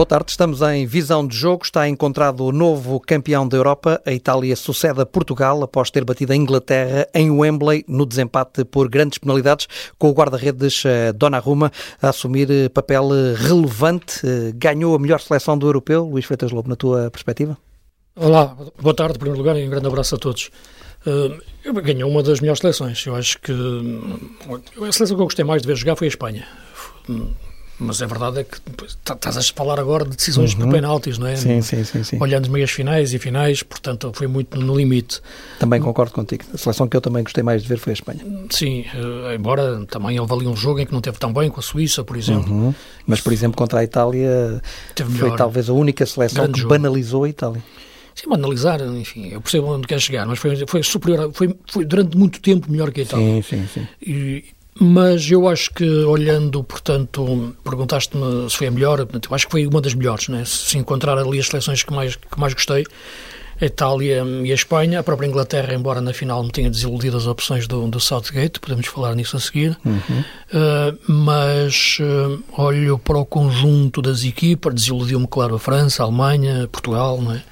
Boa tarde, estamos em visão de jogo. Está encontrado o novo campeão da Europa. A Itália sucede a Portugal após ter batido a Inglaterra em Wembley no desempate por grandes penalidades, com o guarda-redes eh, Donnarumma a assumir eh, papel eh, relevante. Ganhou a melhor seleção do europeu. Luís Freitas Lobo, na tua perspectiva? Olá, boa tarde, em primeiro lugar, e um grande abraço a todos. Uh, ganhou uma das melhores seleções. Eu acho que a seleção que eu gostei mais de ver jogar foi a Espanha. Mas a verdade é que tá, estás a falar agora de decisões uhum. por penaltis, não é? Sim, sim, sim, sim. Olhando as meias finais e finais, portanto foi muito no limite. Também concordo contigo. A seleção que eu também gostei mais de ver foi a Espanha. Sim, uh, embora também houve ali um jogo em que não teve tão bem com a Suíça, por exemplo. Uhum. Mas, por exemplo, contra a Itália teve foi talvez a única seleção que jogo. banalizou a Itália. Sim, analisar, enfim, eu percebo onde quer chegar, mas foi, foi superior, foi, foi durante muito tempo melhor que a Itália. Sim, sim, sim. E, mas eu acho que, olhando, portanto, perguntaste-me se foi a melhor, eu acho que foi uma das melhores, né? se encontrar ali as seleções que mais, que mais gostei, a Itália e a Espanha, a própria Inglaterra, embora na final me tenha desiludido as opções do, do Southgate, podemos falar nisso a seguir, uhum. uh, mas uh, olho para o conjunto das equipas, desiludiu-me, claro, a França, a Alemanha, Portugal, não é?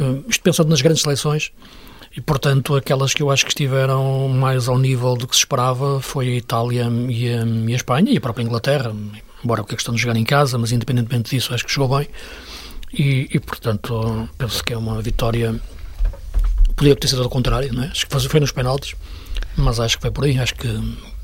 Uh, isto pensando nas grandes seleções, e, portanto, aquelas que eu acho que estiveram mais ao nível do que se esperava foi a Itália e a, e a Espanha e a própria Inglaterra, embora com a questão de jogar em casa, mas independentemente disso, acho que jogou bem. E, e portanto, penso que é uma vitória. Podia ter sido ao contrário, não é? Acho que foi nos penaltis, mas acho que foi por aí. Acho que,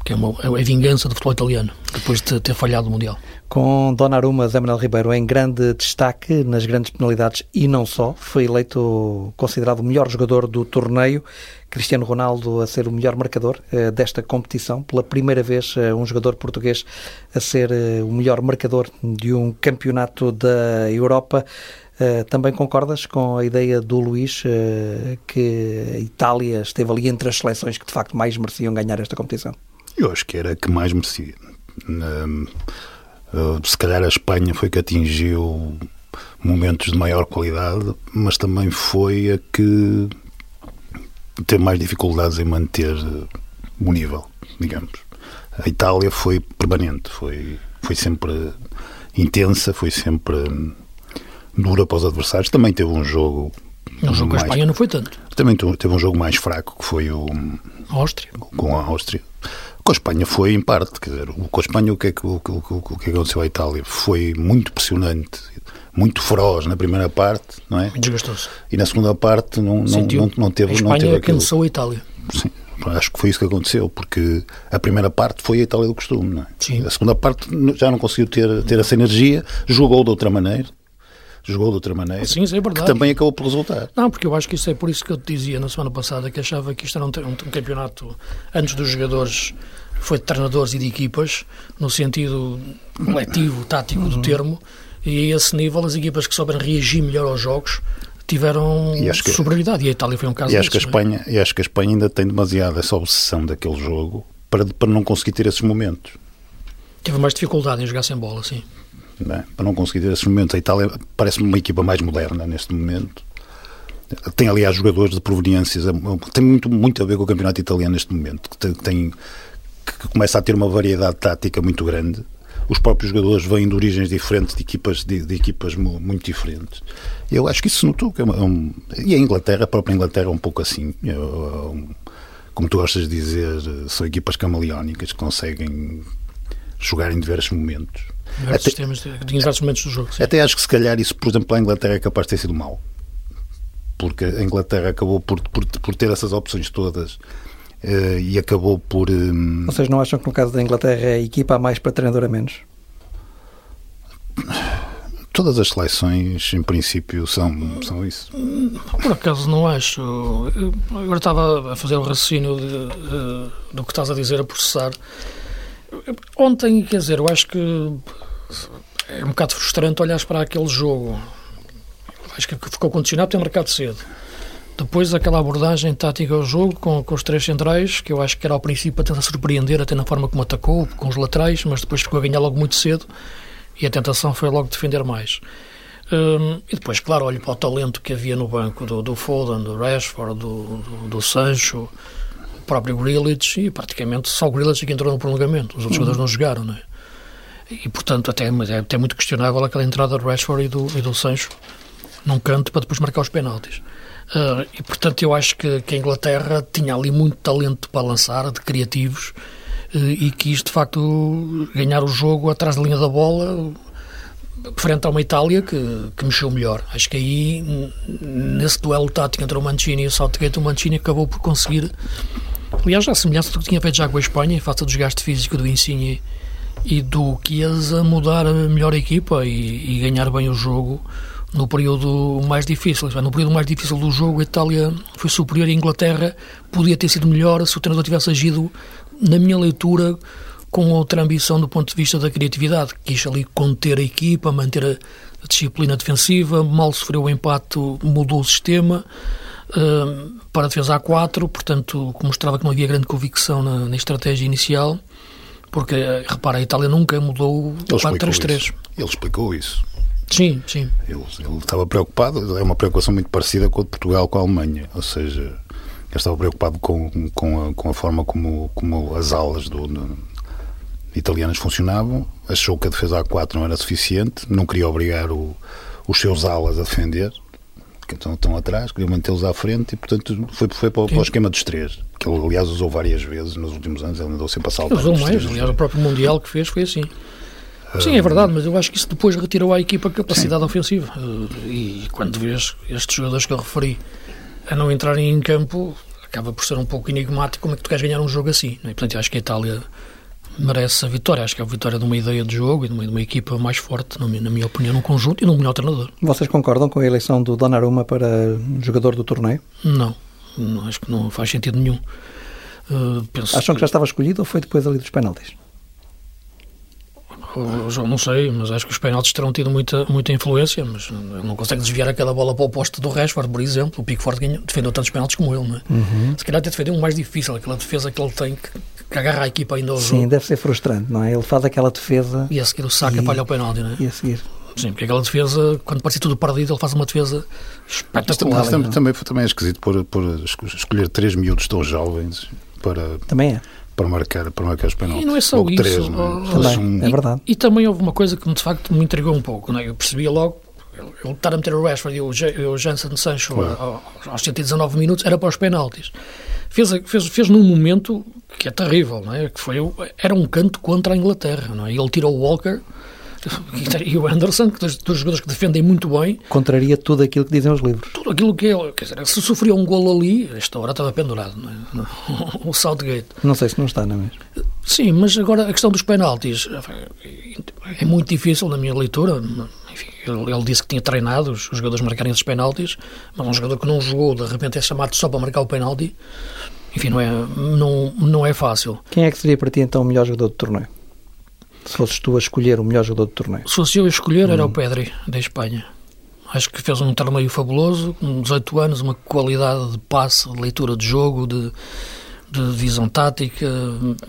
que é, uma, é a vingança do futebol italiano, depois de ter falhado o Mundial com Donnarumma Zé Manuel Ribeiro em grande destaque nas grandes penalidades e não só. Foi eleito considerado o melhor jogador do torneio. Cristiano Ronaldo a ser o melhor marcador eh, desta competição. Pela primeira vez, eh, um jogador português a ser eh, o melhor marcador de um campeonato da Europa. também concordas com a ideia do Luís que a Itália esteve ali entre as seleções que de facto mais mereciam ganhar esta competição? Eu acho que era a que mais merecia. Uh, se calhar a Espanha foi que atingiu momentos de maior qualidade, mas também foi a que teve mais dificuldades em manter o nível, digamos. A Itália foi permanente, foi, foi sempre intensa, foi sempre dura para os adversários. Também teve um jogo. O jogo mais, com a Espanha não foi tanto. Também teve um jogo mais fraco, que foi o. Áustria. Com a Áustria. Com a Espanha foi em parte, quer dizer, com a Espanha o que, é que, o, o, o que aconteceu à Itália foi muito pressionante, muito feroz na primeira parte, não é? Muito desgastoso. E na segunda parte não, não, não, não teve... A Espanha não teve cansou a Itália. Sim, acho que foi isso que aconteceu, porque a primeira parte foi a Itália do costume, não é? Sim. A segunda parte já não conseguiu ter, ter essa energia, jogou de outra maneira, jogou de outra maneira. Sim, isso é verdade. Que também acabou por resultar. Não, porque eu acho que isso é por isso que eu te dizia na semana passada que achava que isto era um, um, campeonato antes dos jogadores foi de treinadores e de equipas, no sentido coletivo, tático do uhum. termo, e a esse nível as equipas que souberam reagir melhor aos jogos tiveram que, superioridade, e a Itália foi um caso e acho que a é? Espanha é? E acho que a Espanha ainda tem demasiada essa obsessão daquele jogo para, para não conseguir ter esses momentos. Teve mais dificuldade em jogar sem bola, sim. Não é? Para não conseguir ter esses momentos. A Itália parece-me uma equipa mais moderna neste momento. Tem, aliás, jogadores de proveniências. Tem muito, muito a ver com o campeonato italiano neste momento. Tem, tem que começa a ter uma variedade tática muito grande. Os próprios jogadores vêm de origens diferentes, de equipas, de, de equipas muito diferentes. Eu acho que isso se notou. Que é, é um, e a Inglaterra, a própria Inglaterra, é um pouco assim. É, é um, como tu gostas de dizer, são equipas camaleónicas que conseguem jogar em diversos momentos. Diversos até, sistemas de, de diversos momentos do jogo. Sim. Até acho que se calhar isso, por exemplo, a Inglaterra é capaz de ter sido mau. Porque a Inglaterra acabou por, por, por ter essas opções todas uh, e acabou por. Um... Vocês não acham que no caso da Inglaterra é a equipa a mais para treinador a menos? Todas as seleções, em princípio, são, são isso. Por acaso não acho. Eu agora estava a fazer o raciocínio de, de, do que estás a dizer, a processar. Ontem, quer dizer, eu acho que é um bocado frustrante olhar para aquele jogo. Acho que ficou condicionado por ter marcado cedo. Depois aquela abordagem tática ao jogo com, com os três centrais, que eu acho que era ao princípio a tentar surpreender até na forma como atacou, com os laterais, mas depois ficou a ganhar logo muito cedo e a tentação foi logo defender mais. Um, e depois, claro, olho para o talento que havia no banco do, do Foden, do Rashford, do, do, do Sancho, próprio Grealish, e praticamente só o Grealish que entrou no prolongamento, os outros uhum. jogadores não jogaram, não é? E, portanto, até, é até muito questionável aquela entrada do Rashford e do, e do Sancho num canto para depois marcar os penaltis. Uh, e, portanto, eu acho que, que, a Inglaterra tinha ali muito talento para lançar, de criativos, uh, e quis, de facto, ganhar o jogo atrás da linha da bola, frente a uma Itália que, que mexeu melhor. Acho que aí, nesse duelo tático entre o Mancini e o Southgate, o Mancini acabou por conseguir. Aliás, a semelhança do que tinha feito já com a Espanha, em face do desgaste físico do Insigne e do Chiesa, mudar a melhor equipa e, e ganhar bem o jogo no período mais difícil. No período mais difícil do jogo, a Itália foi superior à Inglaterra, podia ter sido melhor se o treinador tivesse agido, na minha leitura, com outra ambição do ponto de vista da criatividade. Quis ali conter a equipa, manter a, disciplina defensiva, mal sofreu o empate, mudou o sistema uh, para a defesa A4, portanto, mostrava que não havia grande convicção na, na estratégia inicial, porque, repara, a Itália nunca mudou 4-3-3. Ele explicou isso. Sim, sim. Ele, ele, estava preocupado, é uma preocupação muito parecida com a de Portugal com a Alemanha, ou seja, ele estava preocupado com, com, a, com a forma como, como as alas do, do, italianas funcionavam, achou que a defesa A4 não era suficiente, não queria obrigar o, os seus alas a defender, que estão, estão atrás, queria mantê-los à frente e, portanto, foi, foi para, para, o esquema dos três, que ele, aliás, usou várias vezes nos últimos anos, ele andou sempre a saltar. Usou mais, aliás, o próprio Mundial que fez foi assim. Sim, é verdade, mas eu acho que isso depois retirou à equipa capacidade Sim. ofensiva. Eh, e quando vês estes jogadores que eu referi a não entrarem em campo, acaba por ser um pouco enigmático como é que tu queres ganhar um jogo assim. Né? Portanto, eu acho que a Itália merece a vitória. Acho que é a vitória de uma ideia de jogo e de uma, de uma equipa mais forte, na minha, opinião, num conjunto e num melhor treinador. Vocês concordam com a eleição do Donnarumma para jogador do torneio? Não, não acho que não faz sentido nenhum. Uh, Acham que já estava escolhido ou foi depois ali dos penaltis? João, não sei, mas acho que os penaltis terão tido muita, muita influência, mas não consegue desviar aquela bola para o poste do Rashford, por exemplo. O Pickford ganhou, defendeu tantos penaltis como ele, não é? Uhum. Se calhar até defendeu um mais difícil, aquela defesa que ele tem que, que agarra a equipa ainda ao jogo. Sim, deve ser frustrante, não é? Ele faz aquela defesa... E a seguir o saca e... falha o penalti, não é? E a seguir... Sim, porque aquela defesa, quando parecia tudo perdido, ele faz uma defesa espetacular. Mas também, também, também é esquisito por, por escolher três miúdos tão jovens para... Também é para marcar, para marcar os penaltis. E não é só logo isso. Três, é? Também, é verdade. E, e, também houve uma coisa que de facto me intrigou um pouco. Não é? Eu percebia logo, ele estar a meter o Rashford e o, o Jansen Sancho claro. aos 119 minutos era para os penaltis. Fez, fez, fez num momento que é terrível, não é? Que foi, era um canto contra a Inglaterra, não é? Ele tirou o Walker e o Anderson, que dois jogadores que defendem muito bem. Contraria tudo aquilo que dizem os livros. Tudo aquilo que é. Quer dizer, se sofria um gol ali, esta hora estava pendurado, não é? o Southgate. Não sei se não está, não é mesmo? Sim, mas agora a questão dos penaltis é muito difícil na minha leitura. Enfim, ele, disse que tinha treinado os, os jogadores marcarem esses penaltis, mas um jogador que não jogou, de repente é chamado só para marcar o penalti. Enfim, não é, não, não é fácil. Quem é que seria para ti então o melhor jogador do torneio? Se fosses tu a escolher o melhor jogador do torneio? Se fosse eu a escolher, era hum. o Pedri, da Espanha. Acho que fez um torneio fabuloso, com 18 anos, uma qualidade de passe, de leitura de jogo, de, de visão tática,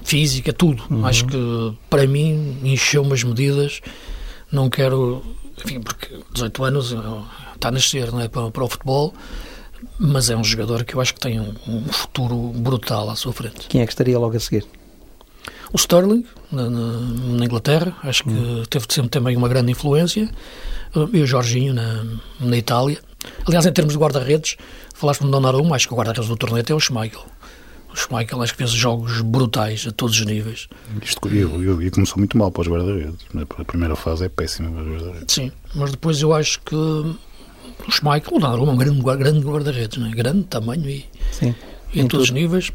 física, tudo. Uhum. Acho que, para mim, encheu umas medidas. Não quero. Enfim, porque 18 anos está a nascer não é, para, para o futebol, mas é um jogador que eu acho que tem um, um futuro brutal à sua frente. Quem é que estaria logo a seguir? O Sterling, na, na Inglaterra, acho que hum. teve sempre também uma grande influência, uh, e o Jorginho na, na Itália. Aliás, em termos de guarda-redes, falaste no Donnarumma, acho que o guarda-redes do torneio é o Schmeichel. O Schmeichel acho que fez jogos brutais a todos os níveis. Isto, e, e começou muito mal para os guarda-redes. A primeira fase é péssima para os guarda-redes. Sim, mas depois eu acho que o Schmeichel, o Donnarumma é um grande, grande guarda-redes, é? grande tamanho e, Sim, e em todos os níveis.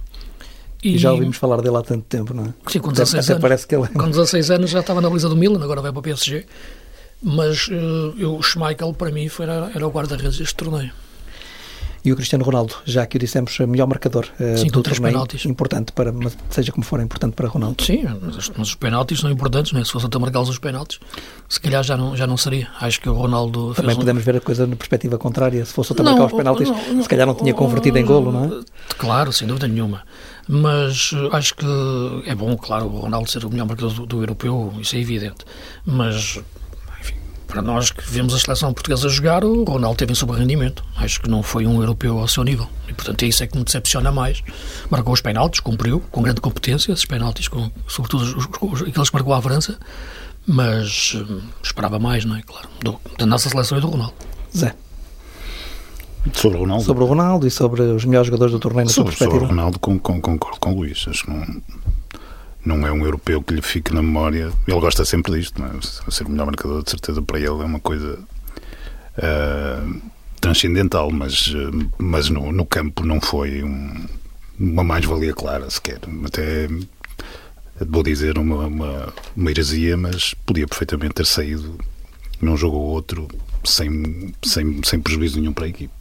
E, já ouvimos falar dele há tanto tempo, não é? Sim, com 16 anos. Parece que ele... É com 16 anos já estava na lista do Milan, agora vai para o PSG. Mas uh, eu, o Schmeichel, para mim, foi, era, era o guarda-redes deste torneio. E o Cristiano Ronaldo, já que o dissemos, melhor marcador uh, Sim, do torneio, penaltis. importante para, seja como for, é importante para Ronaldo. Sim, mas, mas os penaltis são importantes, não é? se fosse até marcar os penaltis, se calhar já não, já não seria. Acho que o Ronaldo. Também podemos um... ver a coisa na perspectiva contrária, se fosse até marcar os penaltis, não, não, se calhar não tinha convertido em golo, não é? Claro, sem dúvida nenhuma. Mas eh, acho que é bom, claro, o Ronaldo ser o melhor marcador do, do europeu, isso é evidente. Mas para nós que vemos a seleção portuguesa jogar, o Ronaldo teve em sobrerendimento. Acho que não foi um europeu ao seu nível. E, portanto, é isso é que me decepciona mais. Marcou os penaltis, cumpriu, com grande competência, esses penaltis, com, sobretudo os, os, aqueles que marcou a França, mas hum, esperava mais, não é? Claro, do, da nossa seleção e do Ronaldo. Zé. Sobre o Ronaldo? Sobre o Ronaldo e sobre os melhores jogadores do torneio na sobre, sua perspectiva? Sobre o Ronaldo com, com, concordo com o Luís. Acho que não, não é um europeu que lhe fique na memória. Ele gosta sempre disto, não é? Ser o melhor marcador, de certeza, para ele é uma coisa uh, transcendental, mas, uh, mas no, no, campo não foi um, uma mais-valia clara sequer. Até vou dizer uma, uma, uma heresia, mas podia perfeitamente ter saído num jogo ou outro sem, sem, sem prejuízo nenhum para a equipe.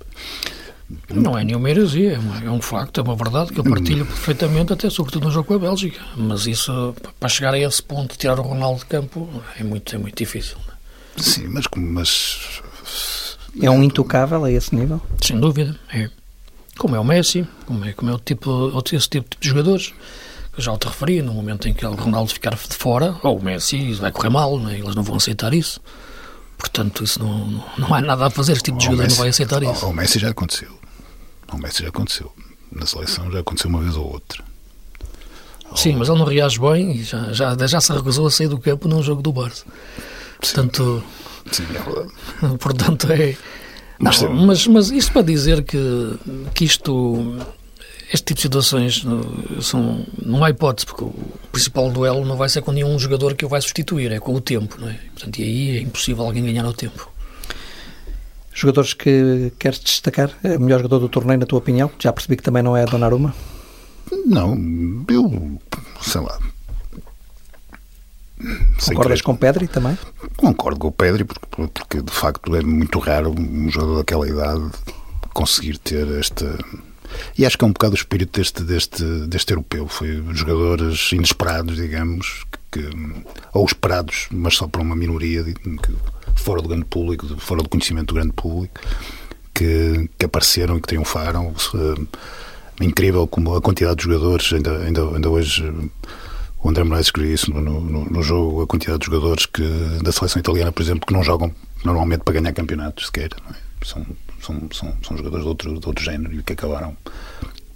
Não é nenhuma heresia, é, é um facto, é uma verdade que eu partilho perfeitamente, até sobretudo no jogo com a Bélgica. Mas isso, para chegar a esse ponto, de tirar o Ronaldo de campo, é muito, é muito difícil. É? Sim, mas, mas. É um intocável a esse nível? Sem dúvida, é. Como é o Messi, como é, como é o tipo, esse tipo de jogadores. Eu já te referi, no momento em que o Ronaldo ficar de fora, ou o Messi, vai correr mal, né? eles não vão aceitar isso. Portanto, isso não, não, não há nada a fazer. Este tipo de jogador Messi, não vai aceitar isso. O Messi já aconteceu. O Messi já aconteceu. Na seleção já aconteceu uma vez ou outra. Sim, mas ele não reage bem e já, já, já se recusou a sair do campo num jogo do Barça. Portanto, sim, é portanto é. Mas, não, mas, mas isto para dizer que, que isto este tipo de situações são, não há hipótese, porque o principal duelo não vai ser com nenhum jogador que o vai substituir, é com o tempo, não é? Portanto, e aí é impossível alguém ganhar ao tempo. Jogadores que queres destacar? É o melhor jogador do torneio, na tua opinião? Já percebi que também não é a Donnarumma? Não, eu, sei lá. Concordas com o Pedri também? Concordo com o Pedri, porque, porque de facto é muito raro um jogador daquela idade conseguir ter esta e acho que é um bocado o espírito deste, deste, deste europeu. Foi jogadores inesperados, digamos, que, que, ou esperados, mas só para uma minoria, que, fora do grande público, fora do conhecimento do grande público, que, que apareceram e que triunfaram. É incrível como a quantidade de jogadores, ainda, ainda, ainda hoje. O André Moraes escreveu isso no, no, no, jogo, a quantidade de jogadores que, da seleção italiana, por exemplo, que não jogam normalmente para ganhar campeonatos sequer. É? São são, são, são jogadores de outro, de outro género e que acabaram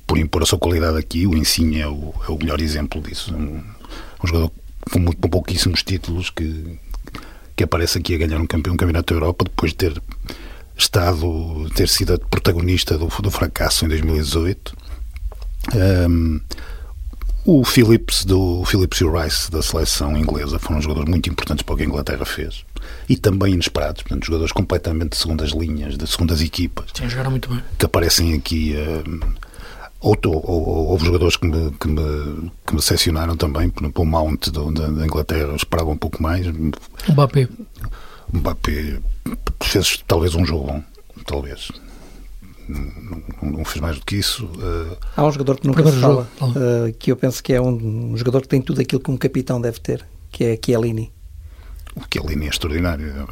por impor a sua qualidade aqui. O Insigne é o, é o melhor exemplo disso. Um, um jogador com, muito, com pouquíssimos títulos que, que aparece aqui a ganhar um campeão um campeonato da Europa depois de ter estado, ter sido protagonista do, do fracasso em 2018. Um, o Phillips, do Phillips e o Rice da seleção inglesa foram jogadores muito importantes para o que a Inglaterra fez e também inesperados, portanto, jogadores completamente de segundas linhas, de segundas equipas. Sim, jogaram muito bem. Que aparecem aqui. Uh, outro, ou, houve jogadores que me, que me, que me decepcionaram também, por exemplo, o Mount do, da, da, Inglaterra esperava um pouco mais. O Mbappé. O Mbappé fez talvez um jogo bom, talvez não, não, fez mais do que isso. Uh, Há um jogador que nunca se fala, uh, que eu penso que é um, um, jogador que tem tudo aquilo que um capitão deve ter, que é Chiellini. O Chiellini é extraordinário.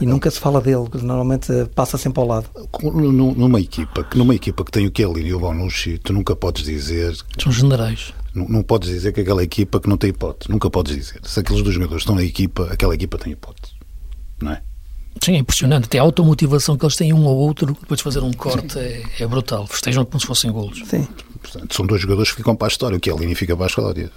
E nunca se fala dele, normalmente passa sempre ao lado. Numa equipa, numa equipa que tem o Chiellini e o Bonucci, tu nunca podes dizer... São generais. Não, não podes dizer que aquela equipa que não tem hipótese. Nunca podes dizer. Se aqueles dois jogadores estão na equipa, aquela equipa tem hipótese. Não é? Sim, é impressionante. Até a automotivação que eles têm um ao outro, depois de fazer um corte, é, é, brutal. Festejam como se fossem golos. Sim. Portanto, são dois jogadores que ficam para a história. O que é a linha fica para a história.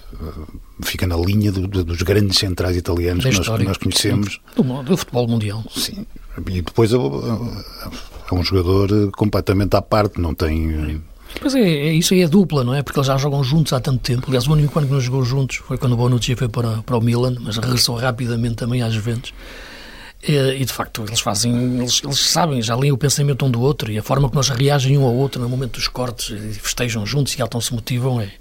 Fica na linha do, do, dos grandes centrais italianos que nós, que nós, conhecemos. Do, do, futebol mundial. Sim. E depois é, é um jogador completamente à parte, não tem. Pois é, é, isso aí é dupla, não é? Porque eles já jogam juntos há tanto tempo. Aliás, o único ano que não jogou juntos foi quando o Bonucci foi para, para o Milan, mas regressou rapidamente também às Juventus. E, de facto, eles fazem, eles, eles sabem, já leem o pensamento um do outro e a forma como eles reagem um ao outro no momento dos cortes e festejam juntos e atam se motivam é,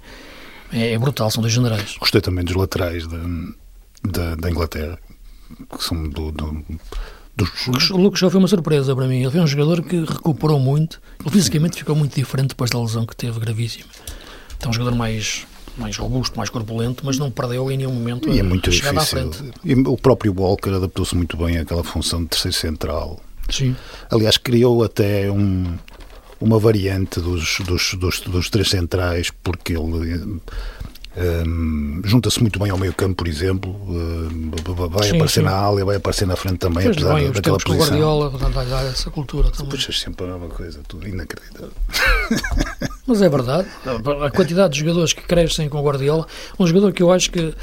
é, é, brutal, são dois generais. Gostei também dos laterais da, da, da Inglaterra, que são do, do dos... O Lucas já foi uma surpresa para mim. Ele foi um jogador que recuperou muito. Ele fisicamente ficou muito diferente depois da lesão que teve, gravíssima. Então, um jogador mais mais robusto, mais corpulento, mas não perdeu em nenhum momento e é muito difícil. E o próprio Walker adaptou-se muito bem àquela função de terceiro central. Sim. Aliás, criou até um, uma variante dos, dos, dos, dos três centrais, porque ele um, junta-se muito bem ao meio campo, por exemplo, uh, vai sim, aparecer sim. na área, vai aparecer na frente também, Fez apesar bem, daquela posição. Guardiola vai dar essa cultura também. Puxas sempre a mesma coisa, tudo inacreditável. Mas é verdade, a quantidade de jogadores que crescem com o Guardiola, um jogador que eu acho que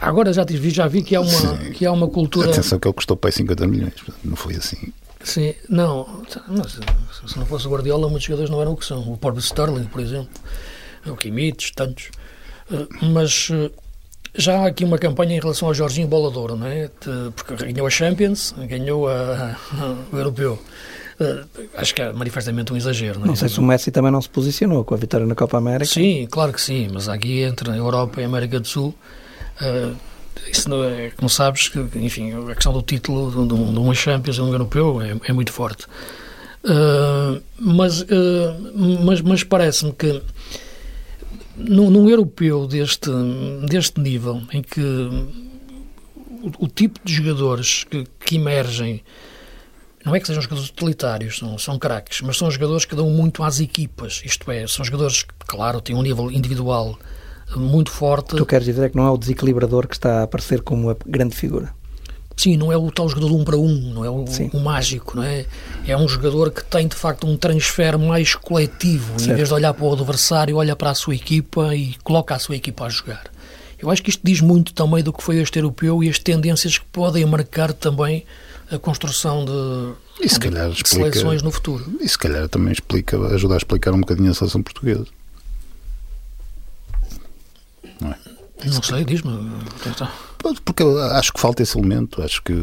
Agora já, vi, já vi que há uma, que há uma cultura. Atenção que ele custou para 50 milhões, não foi assim. Sim, não, mas, se não fosse o Guardiola, muitos jogadores não eram o que são. O próprio Sterling, por exemplo, o Kimmich, tantos. Eh, mas eh, já há aqui uma campanha em relação ao Jorginho Bolador, não é? Porque ganhou a Champions, ganhou a, a, o Europeu. Uh, acho que é manifestamente um exagero. Não, é? não sei se o Messi também não se posicionou com a vitória na Copa América. Sim, claro que sim, mas aqui entre a Europa e a América do Sul, uh, isso não é, como sabes, que, enfim, a questão do título de, de uma Champions e um Europeu é, é muito forte. Uh, mas mas, mas parece-me que num, num, europeu deste, deste nível, em que o, o tipo de jogadores que, que emergem não é que sejam jogadores utilitários, são, são craques, mas são jogadores que dão muito às equipas. Isto é, são jogadores que, claro, têm um nível individual muito forte. Tu queres dizer que não é o desequilibrador que está a aparecer como a grande figura? Sim, não é o tal jogador um para um, não é o, o, mágico, não é? É um jogador que tem de facto um transfer mais coletivo, certo. em vez de olhar para o adversário, olha para a sua equipa e coloca a sua equipa a jogar. Eu acho que isto diz muito também do que foi este europeu e as tendências que podem marcar também a construção de, calhar de explica, seleções no futuro. E se calhar também explica, ajuda a explicar um bocadinho a seleção portuguesa. Não é? Não sei, diz-me. Porque acho que falta esse elemento. Acho que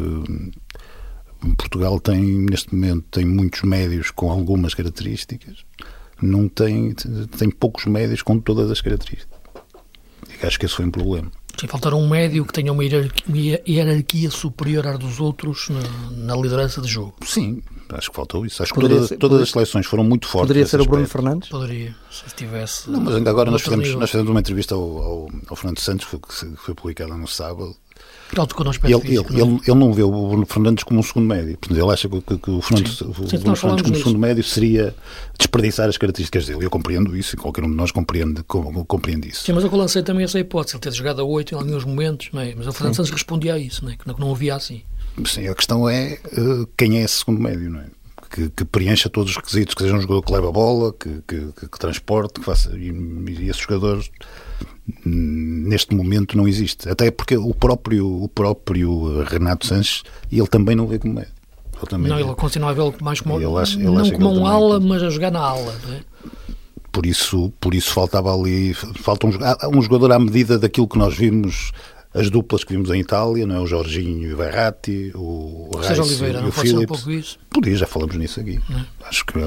Portugal tem, neste momento, tem muitos médios com algumas características. Não tem, tem poucos médios com todas as características. E acho que esse foi um problema. Sim, faltar um médio que tenha uma hierarquia, hierarquia superior à dos outros na, na, liderança de jogo. Sim, acho que faltou isso. Acho poderia que toda, ser, todas poderia, as seleções foram muito fortes. Poderia ser o Bruno Fernandes? Poderia, se tivesse. Não, mas agora nós fizemos, nós fizemos uma entrevista ao, ao, ao Fernando Santos, que foi, que foi publicada no sábado, Com ele, ele, ele, ele, não vê o Bruno Fernandes como um segundo médio. Portanto, ele acha que, que, que o, Fernando, Sim. o Sim, Bruno Fernandes como nisso. segundo médio seria desperdiçar as características dele. Eu compreendo isso e qualquer um de nós compreende, compreende isso. Sim, mas eu lancei também essa hipótese, ele ter jogado a 8 em alguns momentos, não é? mas o Fernando Santos respondia a isso, não é? que não, não havia assim. Sim, a questão é uh, quem é esse segundo médio, não é? Que, que, preencha todos os requisitos, que seja um jogador que leva a bola, que, que, que transporte, que faça. E, e esses jogadores neste momento não existe. Até porque o próprio, o próprio Renato Sanches, ele também não vê como é. Ele também não, ele continua a vê-lo mais como, ele acha, ele não como um ala, mas a jogar na ala. É? Por isso, por isso faltava ali falta um, um jogador à medida daquilo que nós vimos as duplas que vimos em Itália, não é? O Jorginho e o Verratti, o Reis Oliveira, e não o pode um pouco isso? Podia, já falamos nisso aqui. É? Acho que...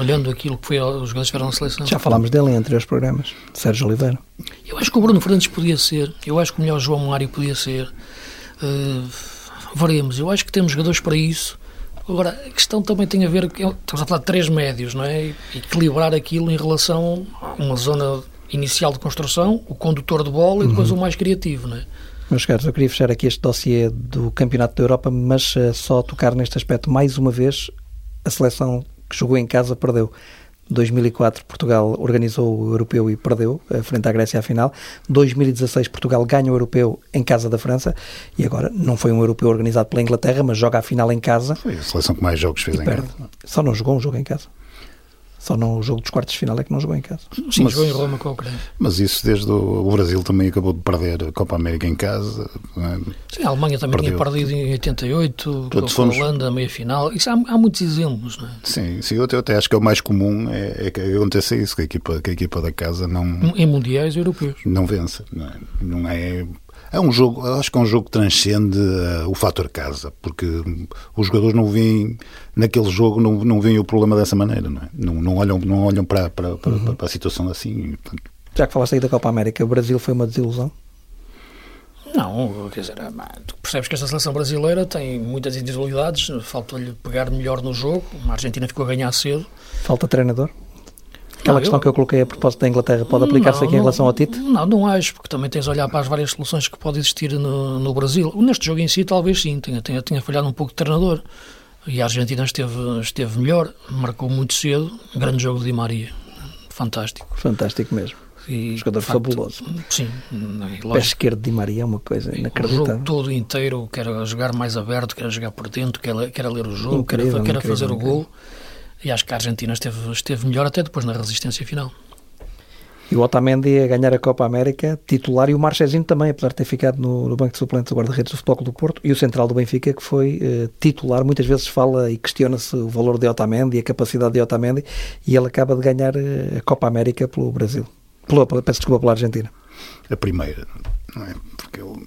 Olhando aquilo que foi os jogadores que na seleção. Já falámos dele em anteriores programas, Sérgio Oliveira. Eu acho que o Bruno Fernandes podia ser, eu acho que o melhor João Mário podia ser. Uh, veremos, eu acho que temos jogadores para isso. Agora, a questão também tem a ver, estamos a falar de três médios, não é? Equilibrar aquilo em relação a uma zona inicial de construção, o condutor de bola e depois uhum. o mais criativo, não é? Meus caros, eu queria fechar aqui este dossiê do Campeonato da Europa, mas uh, só tocar neste aspecto. Mais uma vez, a seleção que jogou em casa perdeu. 2004 Portugal organizou o europeu e perdeu uh, frente à Grécia à final. 2016 Portugal ganha o europeu em casa da França e agora não foi um europeu organizado pela Inglaterra, mas joga a final em casa. Foi a seleção que mais jogos fez em perde. casa. Só não jogou um jogo em casa. Só no jogo dos quartos de final é que não jogou em casa. Sim, mas, jogou em Roma com a Ucrânia. Mas isso desde o, o, Brasil também acabou de perder a Copa América em casa. É? Sim, a Alemanha também Perdeu. tinha perdido em 88, Todos com a Holanda, meia final. Isso há, há muitos exemplos, não é? Sim, sim, eu até, eu até acho que é o mais comum é, é que aconteça isso, que a equipa, que a equipa da casa não... Em mundiais europeus. Não vence, não é? Não é é um jogo, acho que é um jogo que transcende uh, o fator casa, porque os jogadores não veem, naquele jogo, não, não veem o problema dessa maneira, não, é? não, não, olham, não olham para, para, para, uhum. para a situação assim. Portanto... Já que falaste aí da Copa América, o Brasil foi uma desilusão? Não, quer dizer, tu percebes que esta seleção brasileira tem muitas individualidades, falta-lhe pegar melhor no jogo, a Argentina ficou a ganhar cedo. Falta treinador? Aquela não, questão eu... que eu coloquei a propósito da Inglaterra pode aplicar-se aqui em relação ao Tite? Não, não acho, porque também tens de olhar para as várias soluções que podem existir no, no Brasil. Neste jogo em si, talvez sim, tenha, tenha, tenha falhado um pouco de treinador. E a Argentina esteve, esteve melhor, marcou muito cedo. Grande jogo de Di Maria. Fantástico. Fantástico mesmo. E, jogador facto, fabuloso. Sim. O pé esquerdo de Di Maria é uma coisa inacreditável. O jogo todo inteiro, quer jogar mais aberto, quer jogar por dentro, quer, quer ler o jogo, incrível, quer, quer fazer incrível. o gol. E acho que a Argentina esteve, esteve melhor até depois na resistência final. E o Otamendi a ganhar a Copa América, titular, e o Marchezinho também, apesar de ter ficado no, no banco de suplentes do guarda-redes do Futebol do Porto, e o central do Benfica, que foi uh, titular. Muitas vezes fala e questiona-se o valor de Otamendi, a capacidade de Otamendi, e ele acaba de ganhar uh, a Copa América pelo Brasil. Pela, peço desculpa, pela Argentina. A primeira, não é? Porque eu,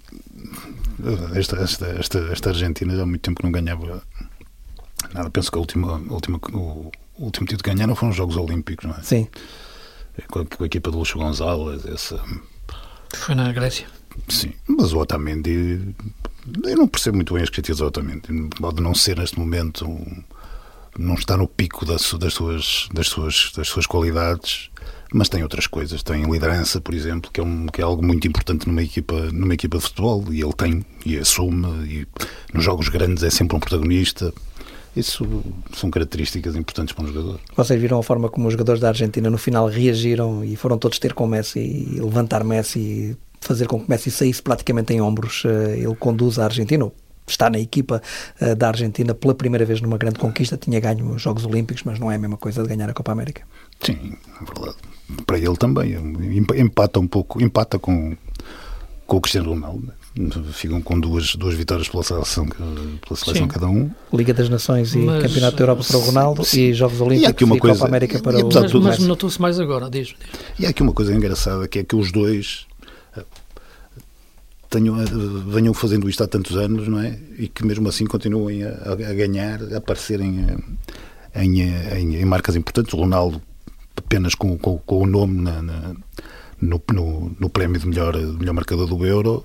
esta, esta, esta, esta Argentina já há muito tempo que não ganhava nada. Penso que a última, a última, o, o último título que ganharam foram os Jogos Olímpicos, não é? Sim com a, com a equipa de Luxo Gonzalez, essa... Foi na Grécia. Sim, mas o Otamendi, eu não percebo muito bem as críticas ao Otamendi, pode não ser neste momento, não está no pico das, das, suas, das, suas, das suas qualidades, mas tem outras coisas, tem liderança, por exemplo, que é, um, que é algo muito importante numa equipa, numa equipa de futebol, e ele tem, e assume, e nos jogos grandes é sempre um protagonista, isso são características importantes para um jogador. Vocês viram a forma como os jogadores da Argentina no final reagiram e foram todos ter com o Messi e levantar Messi e fazer com que Messi saísse praticamente em ombros. Eh, ele conduz a Argentina, está na equipa eh, da Argentina pela primeira vez numa grande conquista. Tinha ganho os Jogos Olímpicos, mas não é a mesma coisa de ganhar a Copa América. Sim, é verdade. Para ele também. Empata um pouco, empata com, com o Cristiano Ronaldo ficam com duas, duas vitórias pela seleção, pela seleção cada um. Liga das Nações e mas, Campeonato da Europa para o Ronaldo sim. e Jogos Olímpicos e, aqui uma e coisa, Copa América para e, o Mas, mas notou-se mais agora, diz, diz. E há aqui uma coisa engraçada que é que os dois eh, tenham, eh, venham fazendo isto há tantos anos, não é? E que mesmo assim continuem a, a ganhar, a aparecerem eh, em, em, em, marcas importantes. O Ronaldo apenas com, com, com o nome na, na no, no, no, prémio de melhor, melhor marcador do Euro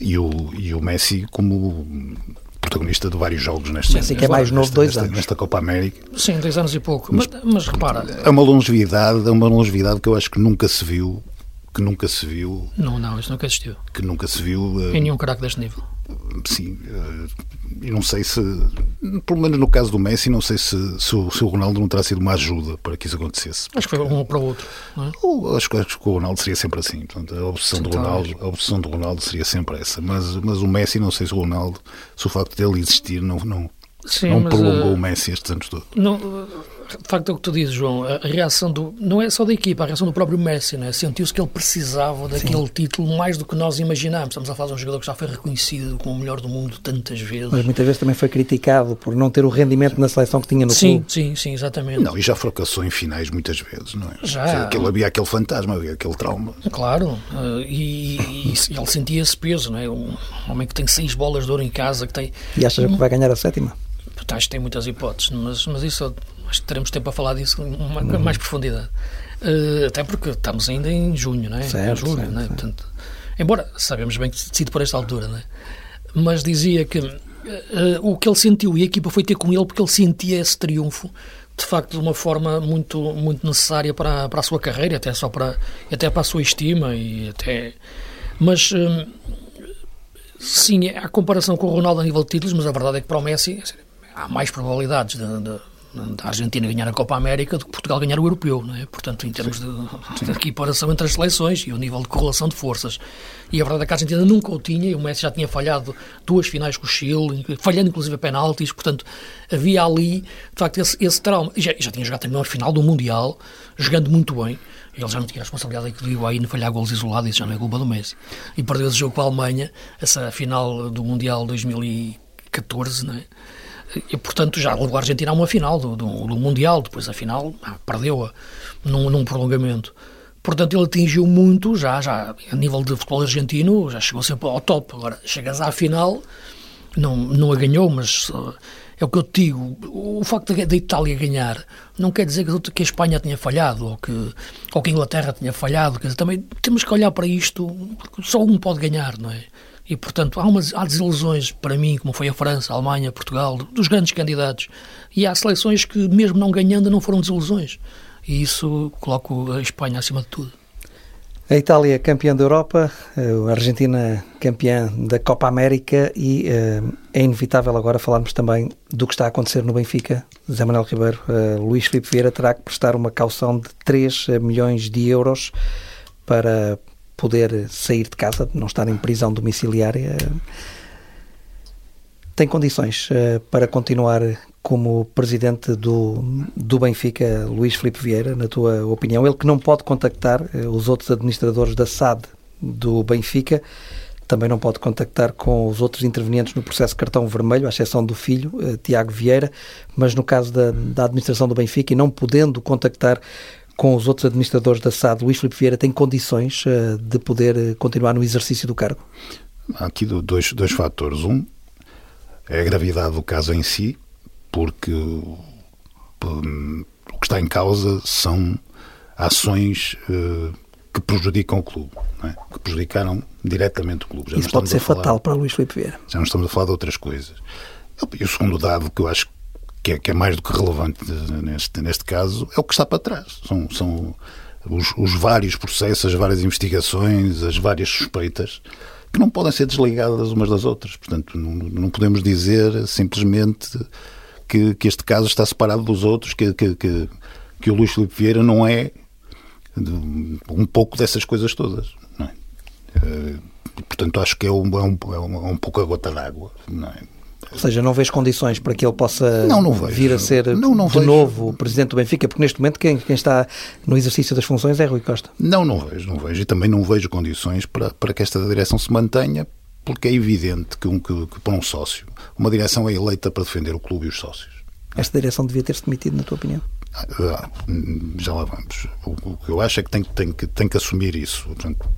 e o, e o Messi como protagonista de vários jogos nesta, Messi que é mais novo, dois nesta, anos. nesta Copa América. Sim, dois anos e pouco. Mas, mas, mas repara. É uma longevidade, é uma longevidade que eu acho que nunca se viu que nunca se viu. Não, não, isso nunca existiu. Que nunca se viu. Uh, em nenhum craque deste nível. Sim, uh, e não sei se, pelo menos no caso do Messi, não sei se, se, o, se o Ronaldo não terá sido uma ajuda para que isso acontecesse. Acho que foi um para o outro. É? acho, acho, que o Ronaldo seria sempre assim. Portanto, a obsessão, do Ronaldo, a obsessão do Ronaldo seria sempre essa. Mas, mas o Messi, não sei se o Ronaldo, se o facto dele existir, não, não, Sim, não prolongou uh, o Messi estes anos todos. Não, de facto é o que tu dizes, João. A reação do. Não é só da equipa, a reação do próprio Messi, né? Sentiu-se que ele precisava daquele Sim. título mais do que nós imaginámos. Estamos a falar de um jogador que já foi reconhecido como o melhor do mundo tantas vezes. Mas muitas vezes também foi criticado por não ter o rendimento na seleção que tinha no sim, clube. Sim, sim, exatamente. Não, e já fracassou em finais muitas vezes, não é? Já. Aquele, havia aquele fantasma, havia aquele trauma. Claro, uh, e, e, e, ele sentia esse peso, não é? Um homem que tem seis bolas de ouro em casa, que tem. E achas que vai ganhar a sétima? Que tem muitas hipóteses, mas, mas isso acho que teremos tempo a falar disso com uhum. mais profundidade. Uh, até porque estamos ainda em junho, não é? Certo, em julho, certo, não é? Portanto, embora sabemos bem que decide por esta altura, não é? Mas dizia que uh, o que ele sentiu e a equipa foi ter com ele porque ele sentia esse triunfo de facto de uma forma muito muito necessária para, para a sua carreira até só para até para a sua estima e até mas uh, sim há comparação com o Ronaldo a nível de títulos mas a verdade é que para o Messi há mais probabilidades de, de da Argentina ganhar a Copa América do que Portugal ganhar o Europeu, é? Portanto, em termos de, de equiparação entre as seleções e o nível de correlação de forças. E a verdade é que a Argentina nunca o tinha, e o Messi já tinha falhado duas finais com o Chile, falhando inclusive a penaltis, portanto, havia ali, de facto, esse, esse trauma. E já, já tinha jogado também a final do Mundial, jogando muito bem. Ele já não tinha responsabilidade que viu aí no falhar golos isolados, isso já não é culpa do Messi. E perdeu esse jogo com a Alemanha, essa final do Mundial 2014, não é? E portanto já levou a Argentina a uma final do, do, do Mundial, depois a final ah, perdeu-a num, num, prolongamento. Portanto, ele atingiu muito já, já a nível de futebol argentino, já chegou sempre ao top. Agora, chegas à final, não, não a ganhou, mas uh, é o que eu te digo. O facto da Itália ganhar não quer dizer que, que a Espanha tinha falhado ou que, ou que a Inglaterra tinha falhado. Quer dizer, também temos que olhar para isto, só um pode ganhar, não é? E, portanto, há, umas, há desilusões para mim, como foi a França, a Alemanha, Portugal, dos grandes candidatos. E há seleções que, mesmo não ganhando, não foram desilusões. E isso coloco a Espanha acima de tudo. A Itália campeã da Europa, a Argentina campeã da Copa América e uh, é inevitável agora falarmos também do que está a acontecer no Benfica. Zé Manuel Ribeiro, uh, Luís Filipe Vieira terá que prestar uma caução de 3 milhões de euros para poder sair de casa, não estar em prisão domiciliária, tem condições uh, para continuar como presidente do, do Benfica, Luís Filipe Vieira, na tua opinião, ele que não pode contactar uh, os outros administradores da SAD do Benfica, também não pode contactar com os outros intervenientes no processo cartão vermelho, à exceção do filho, Tiago Vieira, mas no caso da, da administração do Benfica e não podendo contactar com os outros administradores da SAD, Luís Filipe Vieira tem condições uh, de poder continuar no exercício do cargo? Há aqui dois, dois fatores. Um é a gravidade do caso em si, porque o que está em causa são ações uh, que prejudicam o clube, é? que prejudicaram diretamente o clube. Já Isso pode ser falar, fatal para Luís Filipe Vieira. Já não estamos a falar de outras coisas. E o segundo dado que eu acho que é, que é mais do que relevante neste, neste caso é o que está para trás. São, são os, os vários processos, as várias investigações, as várias suspeitas que não podem ser desligadas umas das outras. Portanto, não, não podemos dizer simplesmente que, que, este caso está separado dos outros, que, que, que, que o Luís Filipe Vieira não é um pouco dessas coisas todas. É? Eh, portanto, acho que é um, é um, é um pouco a gota d'água. Não é? Ou seja, não vês condições para que ele possa não, não vir a ser não, não de vejo. novo o Presidente do Benfica, porque neste momento quem, quem, está no exercício das funções é Rui Costa. Não, não vejo, não vejo. E também não vejo condições para, para que esta direção se mantenha, porque é evidente que, um, que, que para um sócio, uma direção é eleita para defender o clube e os sócios. Esta direção devia ter-se demitido, na tua opinião? Ah, já lá vamos. O, o, que eu acho é que tem, tem, que tem que assumir isso. Portanto,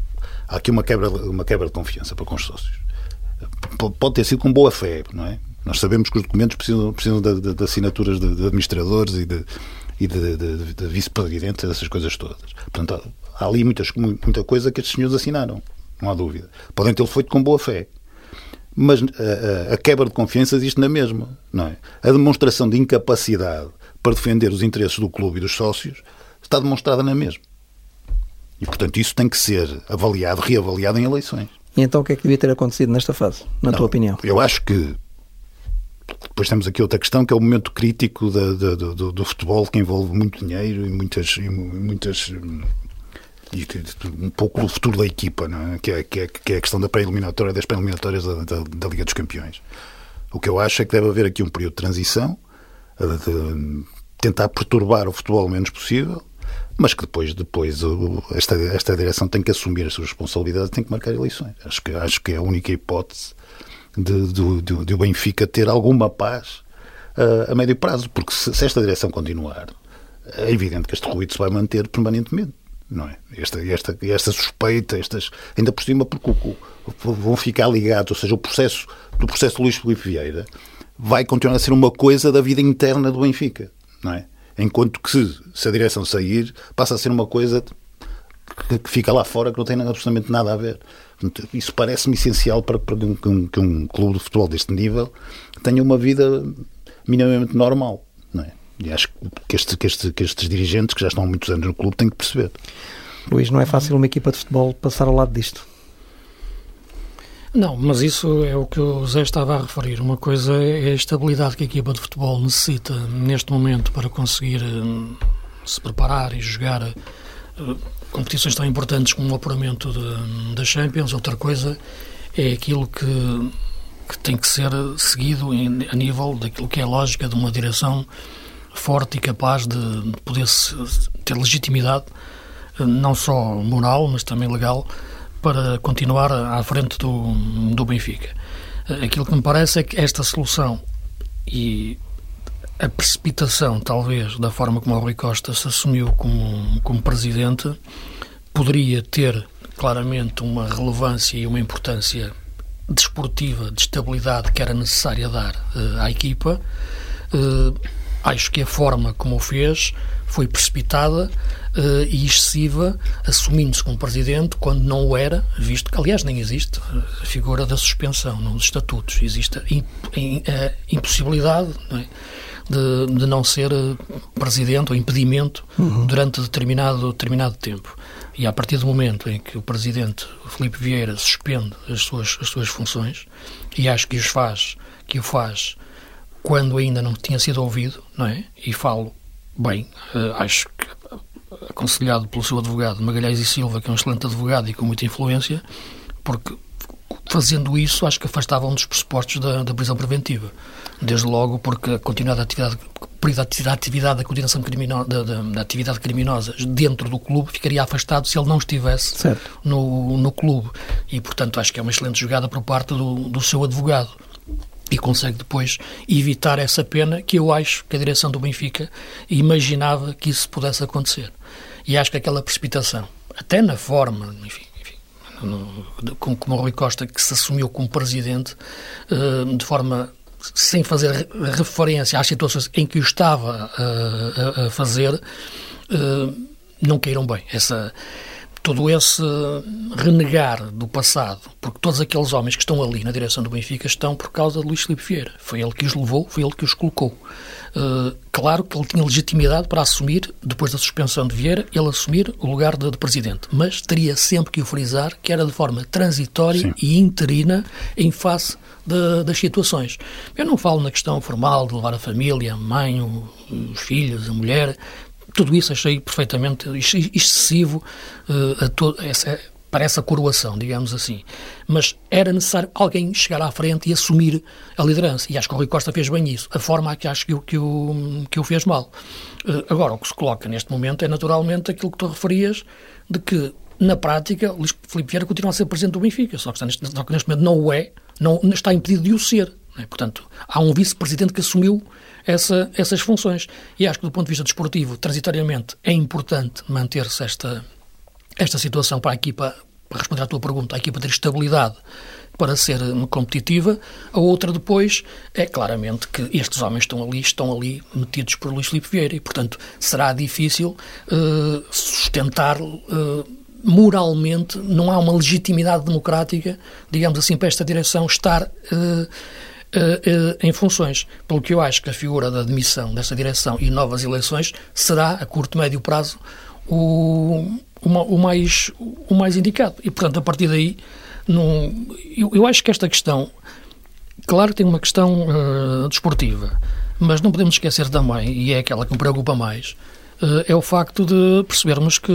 há aqui uma quebra, uma quebra de confiança para com os sócios pode ter sido com boa fé, não é? Nós sabemos que os documentos precisam, precisam de, de, de assinaturas de, de, administradores e de, e de, de vice-presidentes, essas coisas todas. Portanto, há ali muitas, muita coisa que estes senhores assinaram, não há dúvida. Podem tê-lo feito com boa fé. Mas a, a, a, quebra de confiança existe na mesma, não é? A demonstração de incapacidade para defender os interesses do clube e dos sócios está demonstrada na mesma. E, portanto, isso tem que ser avaliado, reavaliado em eleições. E então o que é que devia ter acontecido nesta fase, na Não, tua opinião? Eu acho que depois temos aqui outra questão que é o momento crítico da, da, do, do, futebol que envolve muito dinheiro e muitas e muitas e um pouco do futuro da equipa, é? que, é, que, é, que é a questão da pré-eliminatória das pré-eliminatórias da, da, da, Liga dos Campeões. O que eu acho é que deve haver aqui um período de transição, de tentar perturbar o futebol o menos possível, mas que depois, depois esta, esta direção tem que assumir as suas responsabilidades, tem que marcar eleições. Acho que, acho que é a única hipótese de, de, de, de o Benfica ter alguma paz uh, a médio prazo, porque se, se, esta direção continuar, é evidente que este ruído se vai manter permanentemente. Não é? Esta, esta, esta suspeita, estas, ainda por cima, porque vão ficar ligados, ou seja, o processo do processo de Luís Felipe Vieira vai continuar a ser uma coisa da vida interna do Benfica, não é? Enquanto que se, se a direção sair, passa a ser uma coisa que, que, fica lá fora que não tem absolutamente nada a ver. Isso parece-me essencial para, para que, um, que, um, clube de futebol deste nível tenha uma vida minimamente normal. Não é? E acho que, este, que, este, que estes dirigentes, que já estão há muitos anos no clube, têm que perceber. Luís, não é fácil uma equipa de futebol passar ao lado disto. Não, mas isso é o que o Zé estava a referir. Uma coisa é a estabilidade que a equipa de futebol necessita neste momento para conseguir hum, se preparar e jogar hum, competições tão importantes como o apuramento da Champions. Outra coisa é aquilo que, que tem que ser seguido em, a nível daquilo que é a lógica de uma direção forte e capaz de, de poder ter legitimidade, hum, não só moral, mas também legal, para continuar à frente do, do Benfica. Aquilo que me parece é que esta solução e a precipitação, talvez, da forma como o Rui Costa se assumiu como, como presidente, poderia ter claramente uma relevância e uma importância desportiva, de estabilidade que era necessária dar uh, à equipa. Uh, acho que a forma como o fez foi precipitada uh, e excessiva, assumindo-se como presidente quando não o era, visto que, aliás, nem existe a figura da suspensão nos estatutos. Existe a, a impossibilidade não é, de, de, não ser eh, presidente ou impedimento uhum. durante determinado, determinado tempo. E a partir do momento em que o presidente Felipe Vieira suspende as suas, as suas funções, e acho que os faz, que o faz quando ainda não tinha sido ouvido, não é? E falo bem, uh, acho que aconselhado pelo seu advogado Magalhães e Silva, que é um excelente advogado e com muita influência, porque fazendo isso, acho que afastava um dos pressupostos da, da prisão preventiva. Desde logo porque a continuidade da atividade, da atividade da continuação criminosa, da, da, da, atividade criminosa dentro do clube ficaria afastado se ele não estivesse no, no clube. E, portanto, acho que é uma excelente jogada por parte do, do seu advogado e consegue depois evitar essa pena que eu acho que a direção do Benfica imaginava que isso pudesse acontecer. E acho que aquela precipitação, até na forma, enfim, enfim no, como, como o Rui Costa, que se assumiu como presidente, uh, de forma sem fazer referência às situações em que o estava uh, a, fazer, uh, não caíram bem. Essa, todo esse renegar do passado, porque todos aqueles homens que estão ali na direção do Benfica estão por causa de Luís Filipe Vieira. Foi ele que os levou, foi ele que os colocou. Uh, claro que ele tinha legitimidade para assumir, depois da suspensão de Vieira, ele assumir o lugar de, de presidente, mas teria sempre que o frisar que era de forma transitória Sim. e interina em face de, das situações. Eu não falo na questão formal de levar a família, a mãe, os filhos, a mulher, tudo isso achei perfeitamente excessivo uh, a essa, para essa coroação, digamos assim. Mas era necessário alguém chegar à frente e assumir a liderança. E acho que o Rui Costa fez bem isso. A forma que acho que o, que o, que o fez mal. Uh, agora, o que se coloca neste momento é naturalmente aquilo que tu referias, de que, na prática, Luís Filipe Vieira continua a ser presidente do Benfica, só que, neste, só que neste momento não o é, não, está impedido de o ser. É? Portanto, há um vice-presidente que assumiu essa, essas funções. E acho que, do ponto de vista desportivo, transitoriamente, é importante manter-se esta, esta situação para a equipa, para responder à tua pergunta, a equipa ter estabilidade para ser competitiva. A outra depois é claramente que estes homens estão ali, estão ali metidos por Luís Filipe Vieira e, portanto, será difícil uh, sustentar uh, moralmente, não há uma legitimidade democrática, digamos assim, para esta direção estar uh, em funções. Pelo que eu acho que a figura da demissão dessa direção e novas eleições será, a curto médio prazo, o, o, o, mais, o mais indicado. E, portanto, a partir daí, num, eu, eu acho que esta questão, claro que tem uma questão uh, desportiva, mas não podemos esquecer também, e é aquela que me preocupa mais, é o facto de percebermos que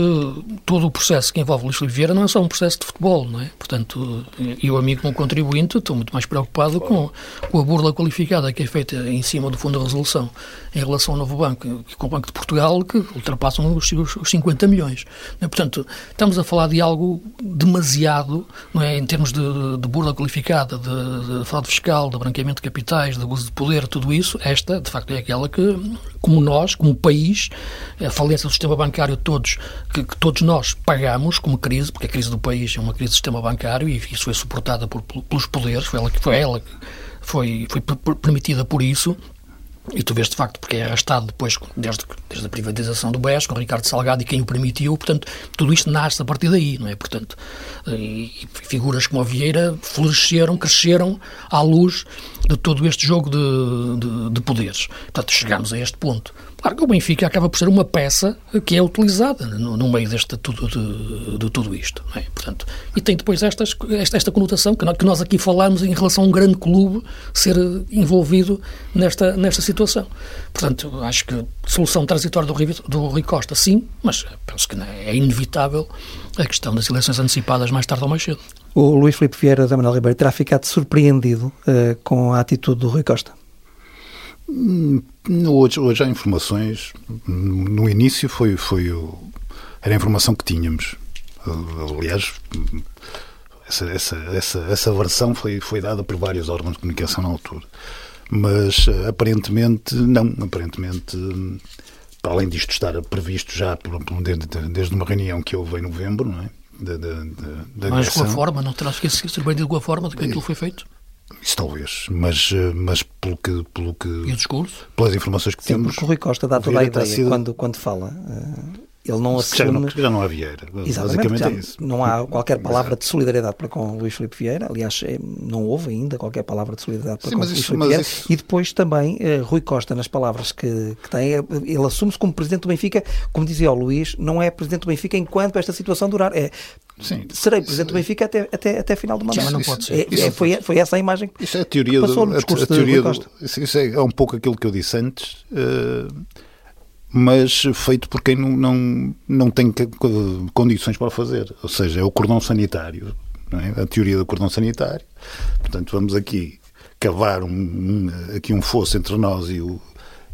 todo o processo que envolve Luís Oliveira não é só um processo de futebol, não é? Portanto, eu, amigo como contribuinte, estou muito mais preocupado com, com a burla qualificada que é feita em cima do Fundo de Resolução em relação ao novo banco, com o Banco de Portugal, que ultrapassam os, os 50 milhões. É? Portanto, estamos a falar de algo demasiado, não é? Em termos de, de burla qualificada, de, de fraude fiscal, de branqueamento de capitais, de abuso de poder, tudo isso, esta, de facto, é aquela que, como nós, como país, a falência do sistema bancário todos, que, que, todos nós pagamos como crise, porque a crise do país é uma crise do sistema bancário e isso foi suportada por, pelos poderes, foi ela que foi ela que foi, foi permitida por isso. E tu vês de facto porque é arrastado depois, desde, desde a privatização do BES, com Ricardo Salgado e quem o permitiu, portanto, tudo isto nasce a partir daí, não é? Portanto, e, e figuras como a Vieira floresceram, cresceram à luz de todo este jogo de, de, de poderes. Portanto, chegamos a este ponto. Claro que o Benfica acaba por ser uma peça que é utilizada no, no meio deste, tudo, de, de tudo isto. É? Portanto, e tem depois estas, esta, esta conotação que nós, que nós aqui falamos em relação a um grande clube ser envolvido nesta, nesta situação. Portanto, acho que solução transitória do Rui, do Rui Costa, sim, mas penso que é inevitável a questão das eleições antecipadas mais tarde ou mais cedo. O Luís Filipe Vieira da Manuel Ribeiro terá ficado surpreendido uh, com a atitude do Rui Costa? Hum, hoje, hoje há informações. No início foi, foi o, era a informação que tínhamos. Aliás, essa, essa, essa, essa versão foi, foi dada por vários órgãos de comunicação na altura. Mas aparentemente, não. Aparentemente, para além disto estar previsto já desde, desde uma reunião que houve em novembro, não é? Da, da, da, Mas com a forma, não terá sido surpreendido com a forma de que aquilo foi feito? Isso talvez, mas, eh, mas pelo que. Pelo que e o discurso? Pelas informações que Sim, temos. Porque o Rui Costa dá toda a ideia sido... quando, quando fala. Uh, ele não assume. Já não, já não há Vieira. Basicamente já é isso. Não há qualquer palavra Exato. de solidariedade para com Luís Filipe Vieira. Aliás, é, não houve ainda qualquer palavra de solidariedade para Sim, com Luís isso, Filipe Vieira. Isso... E depois também, uh, Rui Costa, nas palavras que, que tem, ele assume-se como presidente do Benfica, como dizia o Luís, não é presidente do Benfica enquanto esta situação durar. É Sim. Serei presidente do Benfica até, até, até final do mandato. Mas não pode ser. É, é, foi, foi essa a imagem que isso é a teoria passou do, no discurso a, a teoria do, isso, é, é um pouco aquilo que eu disse antes, uh, mas feito por quem não, não, não tem condições para o fazer. Ou seja, é o cordão sanitário é? a teoria do cordão sanitário. Portanto, vamos aqui cavar um, um, aqui um fosso entre nós e o,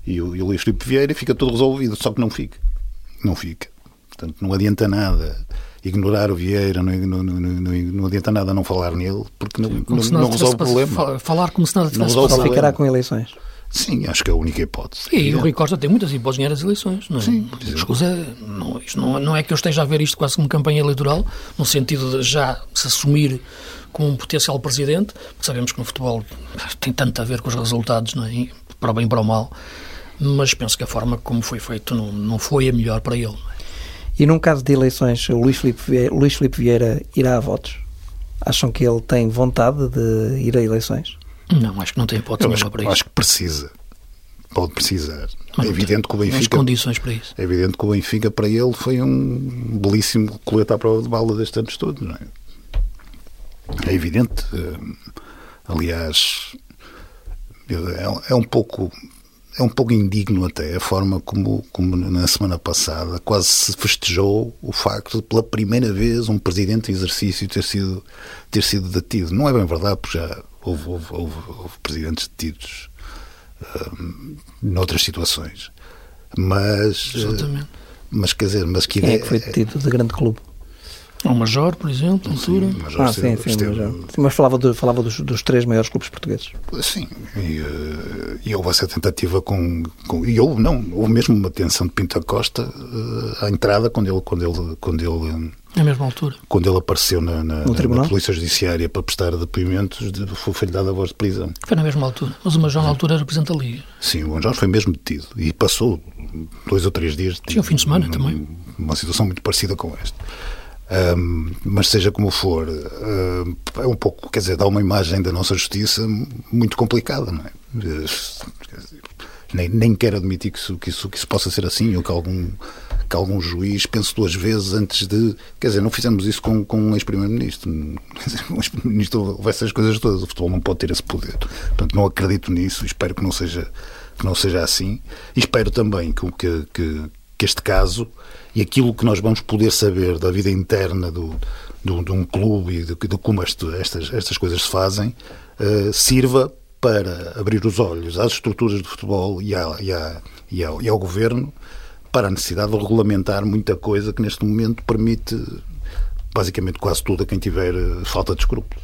e o, e o Luís Filipe Vieira e fica tudo resolvido, só que não fica. Não fica. Portanto, não adianta nada ignorar o Vieira, não, não, não, não, adianta nada não falar nele, porque não, não, não resolve o problema. Falar como se nada tivesse não resolve ficará com eleições. Sim, acho que é a única hipótese. E é. o Rui Costa tem muitas hipóteses de ganhar as eleições. Não é? Sim, Escusa, não, isto não, não é que eu esteja a ver isto quase como campanha eleitoral, no sentido de já se assumir como um potencial presidente, porque sabemos que no futebol tem tanto a ver com os resultados, não é? para o bem e para o mal, mas penso que a forma como foi feito não, não foi a melhor para ele. É? E num caso de eleições, o Luís Filipe Vieira, Luís Filipe Vieira irá a votos? Acham que ele tem vontade de ir a eleições? Não, acho que não tem hipótese nenhuma para isso. Acho que precisa. Pode precisar. Mas é evidente que o Benfica. condições para isso. É evidente que o Benfica, para ele, foi um belíssimo colete à prova de bala destes anos todos, não é? É evidente. Eh, aliás, é, é um pouco é um pouco indigno até a forma como, como na semana passada quase se festejou o facto de pela primeira vez um presidente em exercício ter sido, ter sido detido. Não é bem verdade, porque já houve, houve, houve, houve presidentes detidos um, noutras situações. Mas, Exatamente. mas quer dizer, mas que Quem é que foi detido de grande clube? O Major, por exemplo, na altura. Sim, Major ah, sim, sim, esteve... Major. sim, mas falava, de, falava dos, dos, três maiores clubes portugueses. Sim, e, uh, e houve essa tentativa com, com, E houve, não, houve mesmo uma tensão de Pinto Costa uh, à entrada, quando ele. Quando ele, quando ele na mesma altura. Quando ele apareceu na, na, na Polícia Judiciária para prestar depoimentos, de, foi-lhe dada a voz de prisão. Foi na mesma altura. Mas o Major, na altura, representa a Liga. Sim, o Major foi mesmo detido. E passou dois ou três dias. Tinha um fim de semana também. Uma situação muito parecida com esta. Um, mas seja como for, uh, é um pouco, quer dizer, dá uma imagem da nossa justiça muito complicada, não é? Nem, nem quero admitir que isso, que, isso, que isso possa ser assim, ou que algum, que algum juiz pense duas vezes antes de. Quer dizer, não fizemos isso com, com um ex-primeiro-ministro. O ex-primeiro-ministro vai ser as coisas todas. O futebol não pode ter esse poder. Portanto, não acredito nisso. Espero que não seja, que não seja assim. E espero também que, que, que, que este caso e aquilo que nós vamos poder saber da vida interna do, do de um clube e de, de como este, estas, estas coisas se fazem uh, sirva para abrir os olhos às estruturas de futebol e, à, e, à, e, ao, e ao governo para a necessidade de regulamentar muita coisa que neste momento permite basicamente quase tudo a quem tiver eh, falta de escrúpulos.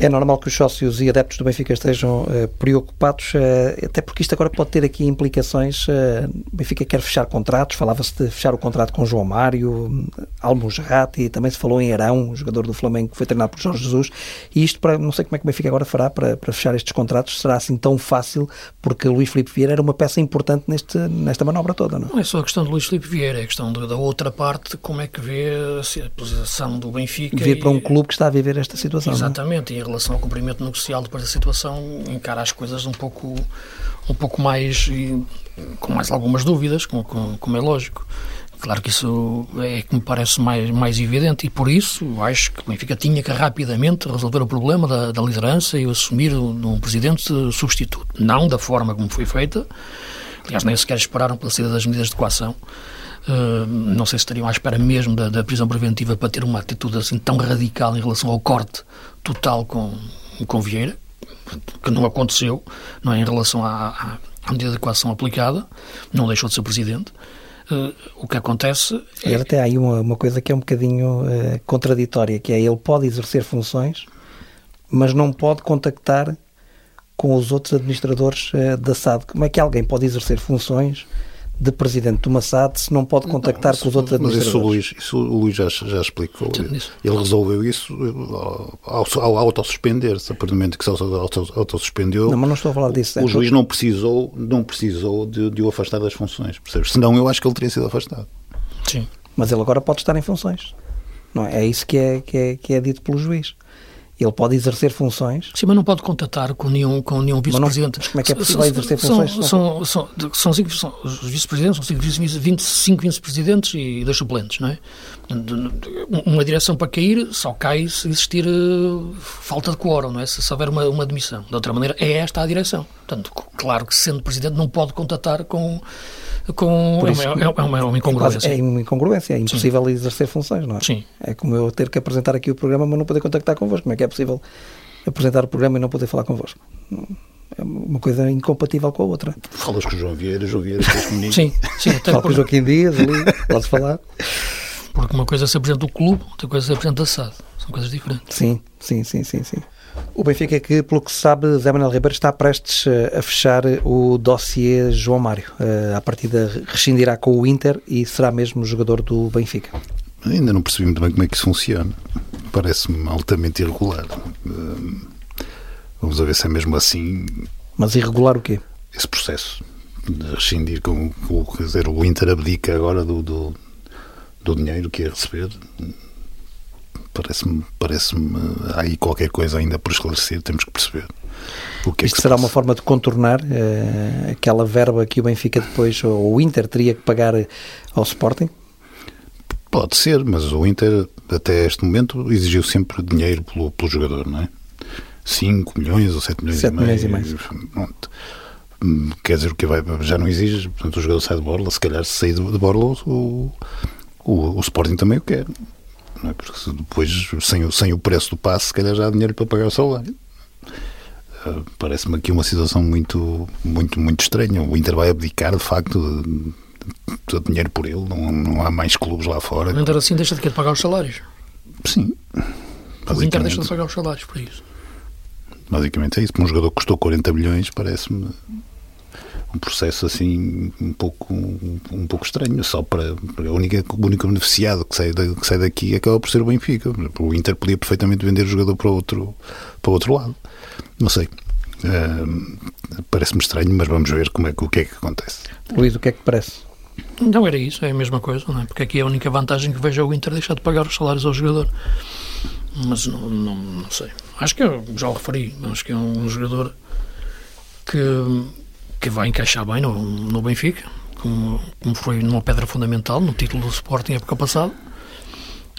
É normal que os sócios e adeptos do Benfica estejam uh, preocupados, uh, até porque isto agora pode ter aqui implicações. Uh, o Benfica quer fechar contratos, falava-se de fechar o contrato com João Mário, Almusrati, também se falou em Arão, jogador do Flamengo que foi treinado por Jorge Jesus, e isto para, não sei como é que o Benfica agora fará para, para fechar estes contratos, será assim tão fácil, porque Luís Filipe Vieira era uma peça importante neste, nesta manobra toda, não? Não é só a questão de Luís Filipe Vieira, é a questão da outra parte, como é que vê a posição do Benfica. Vir para um clube que está a viver esta situação. Exatamente, e relação ao cumprimento negocial depois da situação, encara as coisas um pouco, um pouco mais, com mais algumas dúvidas, como, como é lógico. Claro que isso é que me parece mais, mais evidente e por isso acho que o Benfica tinha que rapidamente resolver o problema da, da liderança e assumir um, um presidente substituto. Não da forma como foi feita, aliás, nem sequer esperaram pela saída das medidas de coação. Uh, não sei se estariam à espera mesmo da, da, prisão preventiva para ter uma atitude assim tão radical em relação ao corte total com, com Vieira, que não aconteceu, não é, em relação à, à medida de coação aplicada, não deixou de ser presidente. Uh, o que acontece é... Até há aí uma, uma coisa que é um bocadinho uh, contraditória, que é ele pode exercer funções, mas não pode contactar com os outros administradores uh, da SAD. Como é que alguém pode exercer funções de presidente do Massad se não pode contactar não, com os outros administradores. Mas isso o Luís, isso o Luís já, já explicou. Ele resolveu isso ao, ao autossuspender-se. A partir do momento que se autossuspendeu, não, mas não estou a falar disso. O, é juiz não precisou, não precisou de, de o afastar das funções. Percebes? Senão eu acho que ele teria sido afastado. Sim. Mas ele agora pode estar em funções. Não é? é isso que é, que, é, que é dito pelo juiz. Ele pode exercer funções. Sim, mas não pode contatar com nenhum, com nenhum vice-presidente. Como é que é possível exercer funções? São, são, são, são, cinco, são os vice-presidentes, são cinco, 25 vice-presidentes e dois suplentes, não é? Uma direção para cair só cai se existir uh, falta de quórum, não é? Se, se houver uma, uma demissão. De outra maneira, é esta a direção. Portanto, claro que sendo presidente não pode contatar com com isso, é, uma, é, uma, é uma incongruência. É uma incongruência, é impossível Sim. exercer funções, não é? Sim. É como eu ter que apresentar aqui o programa, mas não poder contactar convosco. Como é que é possível apresentar o programa e não poder falar convosco? É uma coisa incompatível com a outra. Falas com o João Vieira, João Vieira, estás comigo. Sim, sim. Até Falo com o Joaquim Dias ali, podes falar. Porque uma coisa é se apresenta o clube, outra coisa é se apresenta a SAD. São coisas diferentes. Sim, sim, sim, sim, sim. O Benfica é que, pelo que se sabe, Zé Manuel Ribeiro está prestes eh, a fechar o dossiê João Mário. Eh, a partida rescindirá com o Inter e será mesmo jogador do Benfica. Ainda não percebi muito bem como é que isso funciona. Parece-me altamente irregular. Eh, vamos ver se é mesmo assim. Mas irregular o quê? Esse processo de rescindir com, com quer dizer, o Inter abdica agora do, do, do dinheiro que ia receber Parece-me, parece-me, há aí qualquer coisa ainda por esclarecer, temos que perceber. O que é Isto que será passa. uma forma de contornar uh, aquela verba que o Benfica depois, ou o Inter, teria que pagar ao Sporting? Pode ser, mas o Inter, até este momento, exigiu sempre dinheiro pelo, pelo jogador, não é? 5 milhões ou 7 milhões 7 e meio. Milhões e mais. Pronto. Hum, quer dizer, o que vai, já não exige, portanto, o jogador sai de borla, se calhar se sair de borla, o, o, o Sporting também o quer não é? porque depois, sem, o, sem o preço do passe, se calhar já há dinheiro para pagar o salário. Uh, Parece-me aqui uma situação muito, muito, muito estranha. O Inter vai abdicar, de facto, de, de dinheiro por ele, não, não há mais clubes lá fora. O Inter assim deixa de, pagar os salários? Sim. O Inter deixa de pagar os salários por isso. Basicamente é isso. Para um jogador que custou 40 milhões, parece-me um processo assim um pouco um, um pouco estranho só para, para a única o único beneficiado que sai, da, que sai daqui acaba por ser o Benfica. O Inter podia perfeitamente vender o jogador para outro para outro lado. Não sei. Uh, parece-me estranho mas vamos ver como é o que é que acontece. Luís o que é que parece? Não era isso é a mesma coisa não é? porque aqui é a única vantagem que vejo é o Inter deixar de pagar os salários ao jogador. Mas não, não, não sei. Acho que eu já o referi. Acho que é um jogador que que vai encaixar bem no, no Benfica, como, como foi numa pedra fundamental no título do Sporting época passada.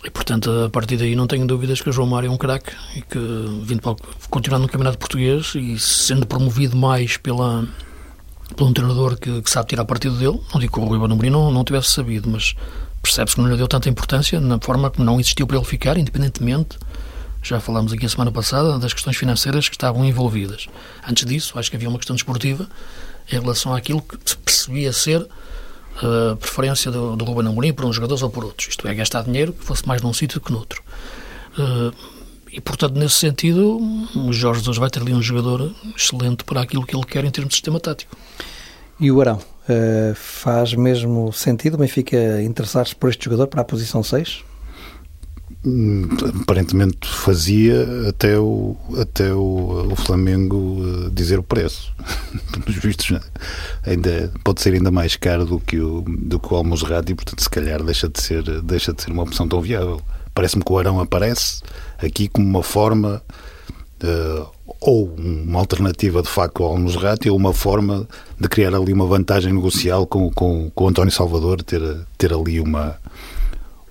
E, portanto, a partir daí não tenho dúvidas que o João Mário é um craque e que, vindo para, continuando no Campeonato Português e sendo promovido mais pela, por um treinador que, que, sabe tirar partido dele, não digo que o Rui Banumri não, não tivesse sabido, mas percebe-se que não lhe deu tanta importância na forma como não existiu para ele ficar, independentemente já falámos aqui a semana passada das questões financeiras que estavam envolvidas. Antes disso, acho que havia uma questão desportiva em relação àquilo que se percebia ser a preferência do, do Ruben Amorim por uns jogadores ou por outros. Isto é, gastar dinheiro que fosse mais num sítio que noutro. Uh, e, portanto, nesse sentido, o Jorge Jesus vai ter ali um jogador excelente para aquilo que ele quer em termos de sistema tático. E o Arão? Uh, faz mesmo sentido o Benfica interessar-se por este jogador para a posição 6? Hum, aparentemente fazia até o, até o, o Flamengo eh, dizer o preço. Pelos vistos, ainda, pode ser ainda mais caro do que o, do que o e, portanto, se calhar deixa de ser, deixa de ser uma opção tão viável. Parece-me que o Arão aparece aqui como uma forma uh, ou uma alternativa de facto ao Almozerati ou uma forma de criar ali uma vantagem negocial com, com, com o António Salvador, ter, ter ali uma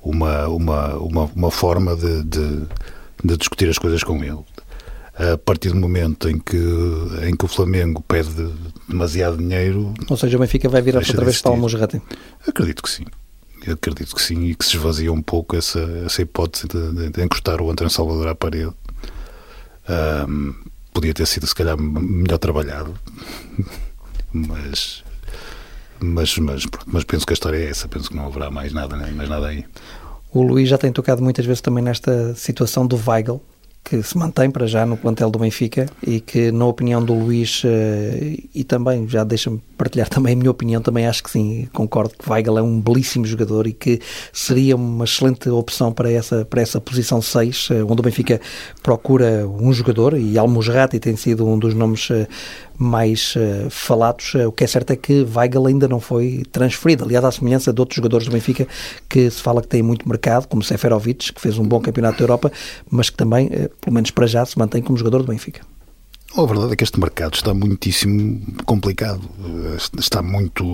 uma, uma, uma, uma forma de, de, de, discutir as coisas com ele. A partir do momento em que, em que o Flamengo pede demasiado dinheiro. Ou seja, o Benfica vai virar outra vez para o Monserrate? Acredito que sim. Acredito que sim e que se esvazia um pouco essa, essa hipótese de, de encostar o António Salvador à parede. Um, podia ter sido, se calhar, melhor trabalhado, mas mas, mas, mas penso que a história é essa, penso que não haverá mais nada, mais nada aí. O Luís já tem tocado muitas vezes também nesta situação do Weigl, que se mantém para já no plantel do Benfica e que, na opinião do Luís, eh, e também já deixa-me partilhar também a minha opinião, também acho que sim, concordo que Weigl é um belíssimo jogador e que seria uma excelente opção para essa, para essa posição 6, eh, onde o Benfica procura um jogador e Almusrati tem sido um dos nomes eh, mais uh, falados. O que é certo é que Weigl ainda não foi transferido. Aliás, à semelhança de outros jogadores do Benfica que se fala que têm muito mercado, como Seferovic, que fez um bom campeonato da Europa, mas que também, uh, pelo menos para já, se mantém como jogador do Benfica. A verdade é que este mercado está muitíssimo complicado. Está muito.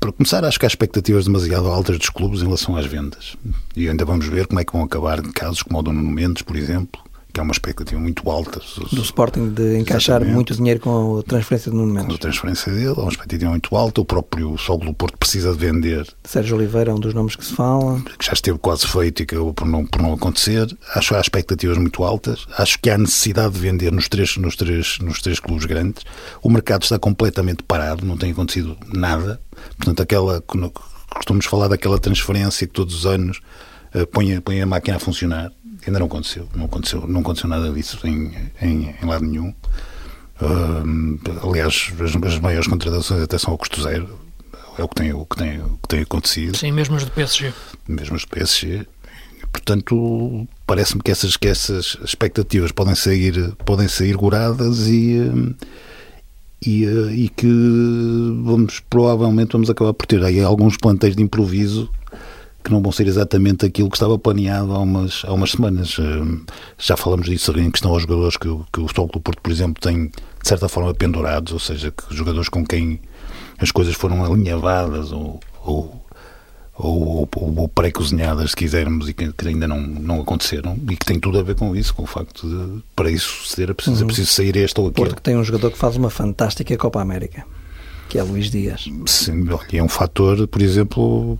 Para começar, acho que há expectativas demasiado altas dos clubes em relação às vendas. E ainda vamos ver como é que vão acabar casos como o do Nuno Mendes, por exemplo, que é uma expectativa muito alta. Do Sporting de encaixar Exatamente. muito dinheiro com a transferência de Nuno Mendes. Com a transferência dele, é uma expectativa muito alta. O próprio Sol do Porto precisa de vender. Sérgio Oliveira é um dos nomes que se fala. Que já esteve quase feito e acabou por não, por não acontecer. Acho que há expectativas muito altas. Acho que há necessidade de vender nos três, nos três, nos três clubes grandes. O mercado está completamente parado, não tem acontecido nada. Portanto, aquela. Costumamos falar daquela transferência que todos os anos uh, põe, põe a máquina a funcionar ainda não aconteceu, não aconteceu, não aconteceu nada disso em, em, em lado nenhum. Uh, aliás, as, as, maiores contratações até são ao custo zero, é o que tem, o que tem, o que tem acontecido. Sim, mesmo as do PSG. Mesmo as do PSG. Portanto, parece-me que essas, que essas expectativas podem sair, podem sair goradas e, e, e que vamos, provavelmente vamos acabar por ter aí alguns plantéis de improviso que não vão ser exatamente aquilo que estava planeado há umas, há umas semanas. Hum, já falamos disso em questão aos jogadores que, que o Futebol do Porto, por exemplo, tem de certa forma pendurados, ou seja, que jogadores com quem as coisas foram alinhavadas ou, ou, ou, ou, ou pré-cozinhadas, se quisermos, e que, que, ainda não, não aconteceram, e que tem tudo a ver com isso, com o facto de, para isso suceder, é preciso, é uhum. é preciso sair este ou aquele. Porto que tem um jogador que faz uma fantástica Copa América que é Luís Dias. Sim, é um fator, por exemplo,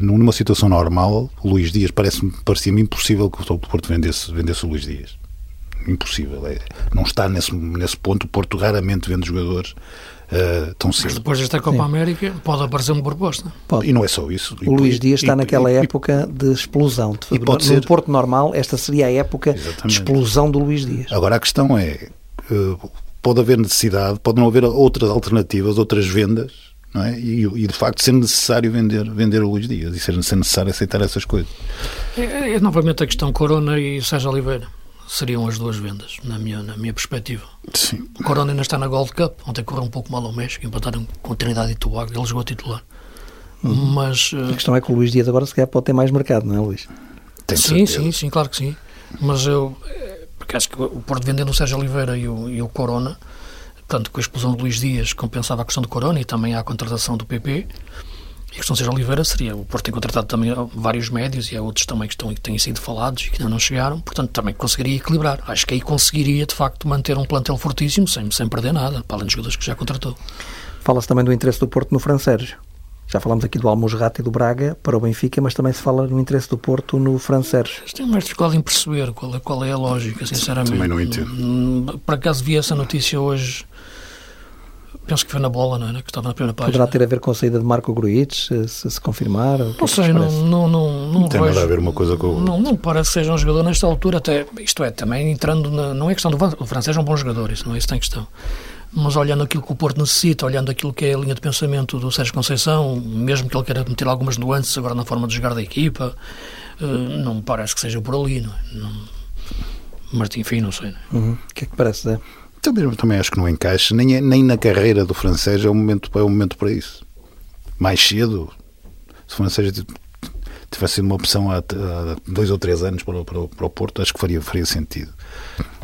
numa situação normal, o Luís Dias parece parecia-me impossível que o Futebol do Porto vendesse, vendesse o Luís Dias. Impossível. É, não está nesse, nesse ponto. O Porto raramente vende jogadores uh, tão cedo. Mas depois desta Copa Sim. América pode aparecer uma proposta. Pode. E não é só isso. O e, Luís Dias está e, naquela e, época de explosão. De, pode no ser... Porto normal, esta seria a época Exatamente. de explosão do Luís Dias. Agora a questão é. Uh, pode haver necessidade, pode não haver outras alternativas, outras vendas, não é? E, e, de facto ser necessário vender, vender o Luís Dias e ser, ser necessário aceitar essas coisas. É, é, é, novamente a questão Corona e Sérgio Oliveira. Seriam as duas vendas, na minha, na minha perspectiva. Sim. O Corona ainda está na Gold Cup, ontem correu um pouco mal ao México, empataram com a Trinidade e Tobago, ele jogou a titular. Uhum. Mas, a questão é que o Luís Dias agora se calhar pode ter mais mercado, não é, Luís? Tem sim, certeza. sim, sim, claro que sim. Mas eu, porque acho que o Porto vendendo o Sérgio Oliveira e o, e o Corona, portanto, com a explosão de Luís Dias compensava a questão do Corona e também a contratação do PP. E a questão de Sérgio Oliveira seria, o Porto tem contratado também vários médios e há outros também que, estão, que têm sido falados e que ainda não chegaram, portanto também conseguiria equilibrar. Acho que aí conseguiria de facto manter um plantel fortíssimo sem, sem perder nada, para além dos jogadores que já contratou. Fala-se também do interesse do Porto no Fran Sérgio. Já falamos aqui do Almusrati e do Braga para o Benfica, mas também se fala no interesse do Porto no Fran Sérgio. Tenho mais dificuldade em perceber qual é, qual é a lógica, sinceramente. Também não entendo. Hum, por acaso vi essa notícia hoje, penso que foi na bola, não é? Que estava na primeira página. Poderá ter a ver com a saída de Marco Gruitch, se, se confirmar? Não é sei, não, não, não, não, tem vejo, nada a ver uma coisa com Não, não parece que seja um jogador nesta altura, até, isto é, também entrando na, não é questão do o francês é um bom jogador, isso não é isso tem questão mas olhando aquilo que o Porto necessita, olhando aquilo que é a linha de pensamento do Sérgio Conceição, mesmo que ele queira meter algumas nuances agora na forma de jogar da equipa, eh, não me parece que seja por ali, não, é? não mas enfim, não sei. É? Uhum. O que é que parece? É? Também, também acho que não encaixa, nem, é, nem na carreira do francês é o momento, é o momento para isso. Mais cedo, se o francês tivesse sido uma opção há, há dois ou três anos para, para, para o Porto, acho que faria, faria sentido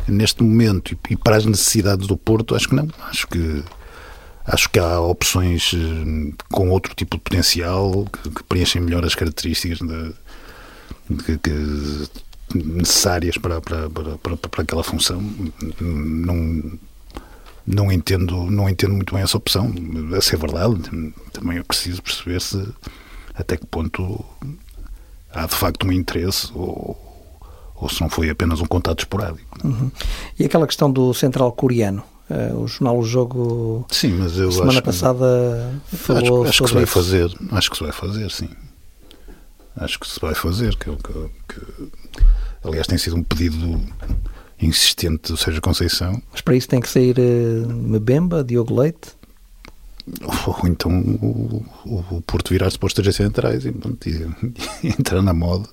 neste momento e para as necessidades do Porto, acho que não. Acho que acho que há opções eh, com outro tipo de potencial que, preenchem melhor as características de, necessárias para, para, para, para, aquela função. Não, não entendo, não entendo muito bem essa opção. A ser verdade, também é preciso perceber se até que ponto há de facto um interesse ou, ou se não foi apenas um contato esporádico. Uhum. E aquela questão do central coreano? Uh, o jornal O Jogo sim, mas eu semana acho passada que, falou acho, acho que se vai isso. fazer acho que se vai fazer sim acho que se vai fazer que, que, que aliás tem sido um pedido insistente do Sérgio Conceição. Mas para isso tem que sair uh, Mbemba, Diogo Leite? Ou então o, o, o Porto virar-se para os três centrais e, e, e entrar na moda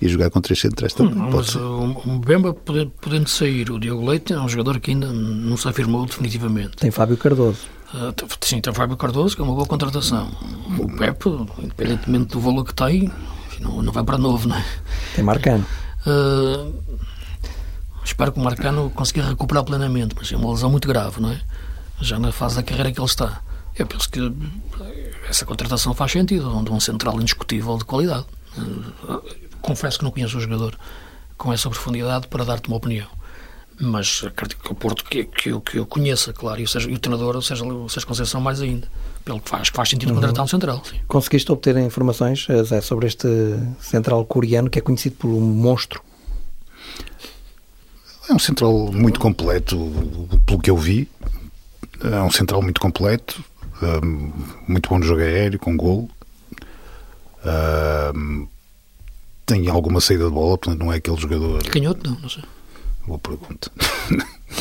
e jogar com três centrais também. Não, mas o Mbemba, podendo sair, o Diogo Leite é um jogador que ainda não se afirmou definitivamente. Tem Fábio Cardoso. Uh, sim, tem Fábio Cardoso, que é uma boa contratação. O Pepe, independentemente do valor que tem, não, não vai para novo, não é? Tem Marcano. Uh, espero que o Marcano consiga recuperar plenamente, mas é uma lesão muito grave, não é? Já na fase da carreira que ele está. Eu penso que essa contratação faz sentido, onde um central indiscutível de qualidade. Uh, confesso que não conheço o jogador com essa profundidade para dar-te uma opinião. Mas acredito que o Porto que, que, eu, que eu conheça, claro, e seja, e o treinador, ou seja, o Sérgio Conceição mais ainda. Pelo que faz, que faz sentido uhum. contratar um central. Sim. Conseguiste obter informações, eh, Zé, sobre este central coreano que é conhecido por um monstro? É um central muito completo, pelo que eu vi. É um central muito completo, um, muito bom no jogo aéreo, com gol. Um, tem alguma saída de bola, portanto não é aquele jogador. Canhoto, não, não sei. Boa pergunta.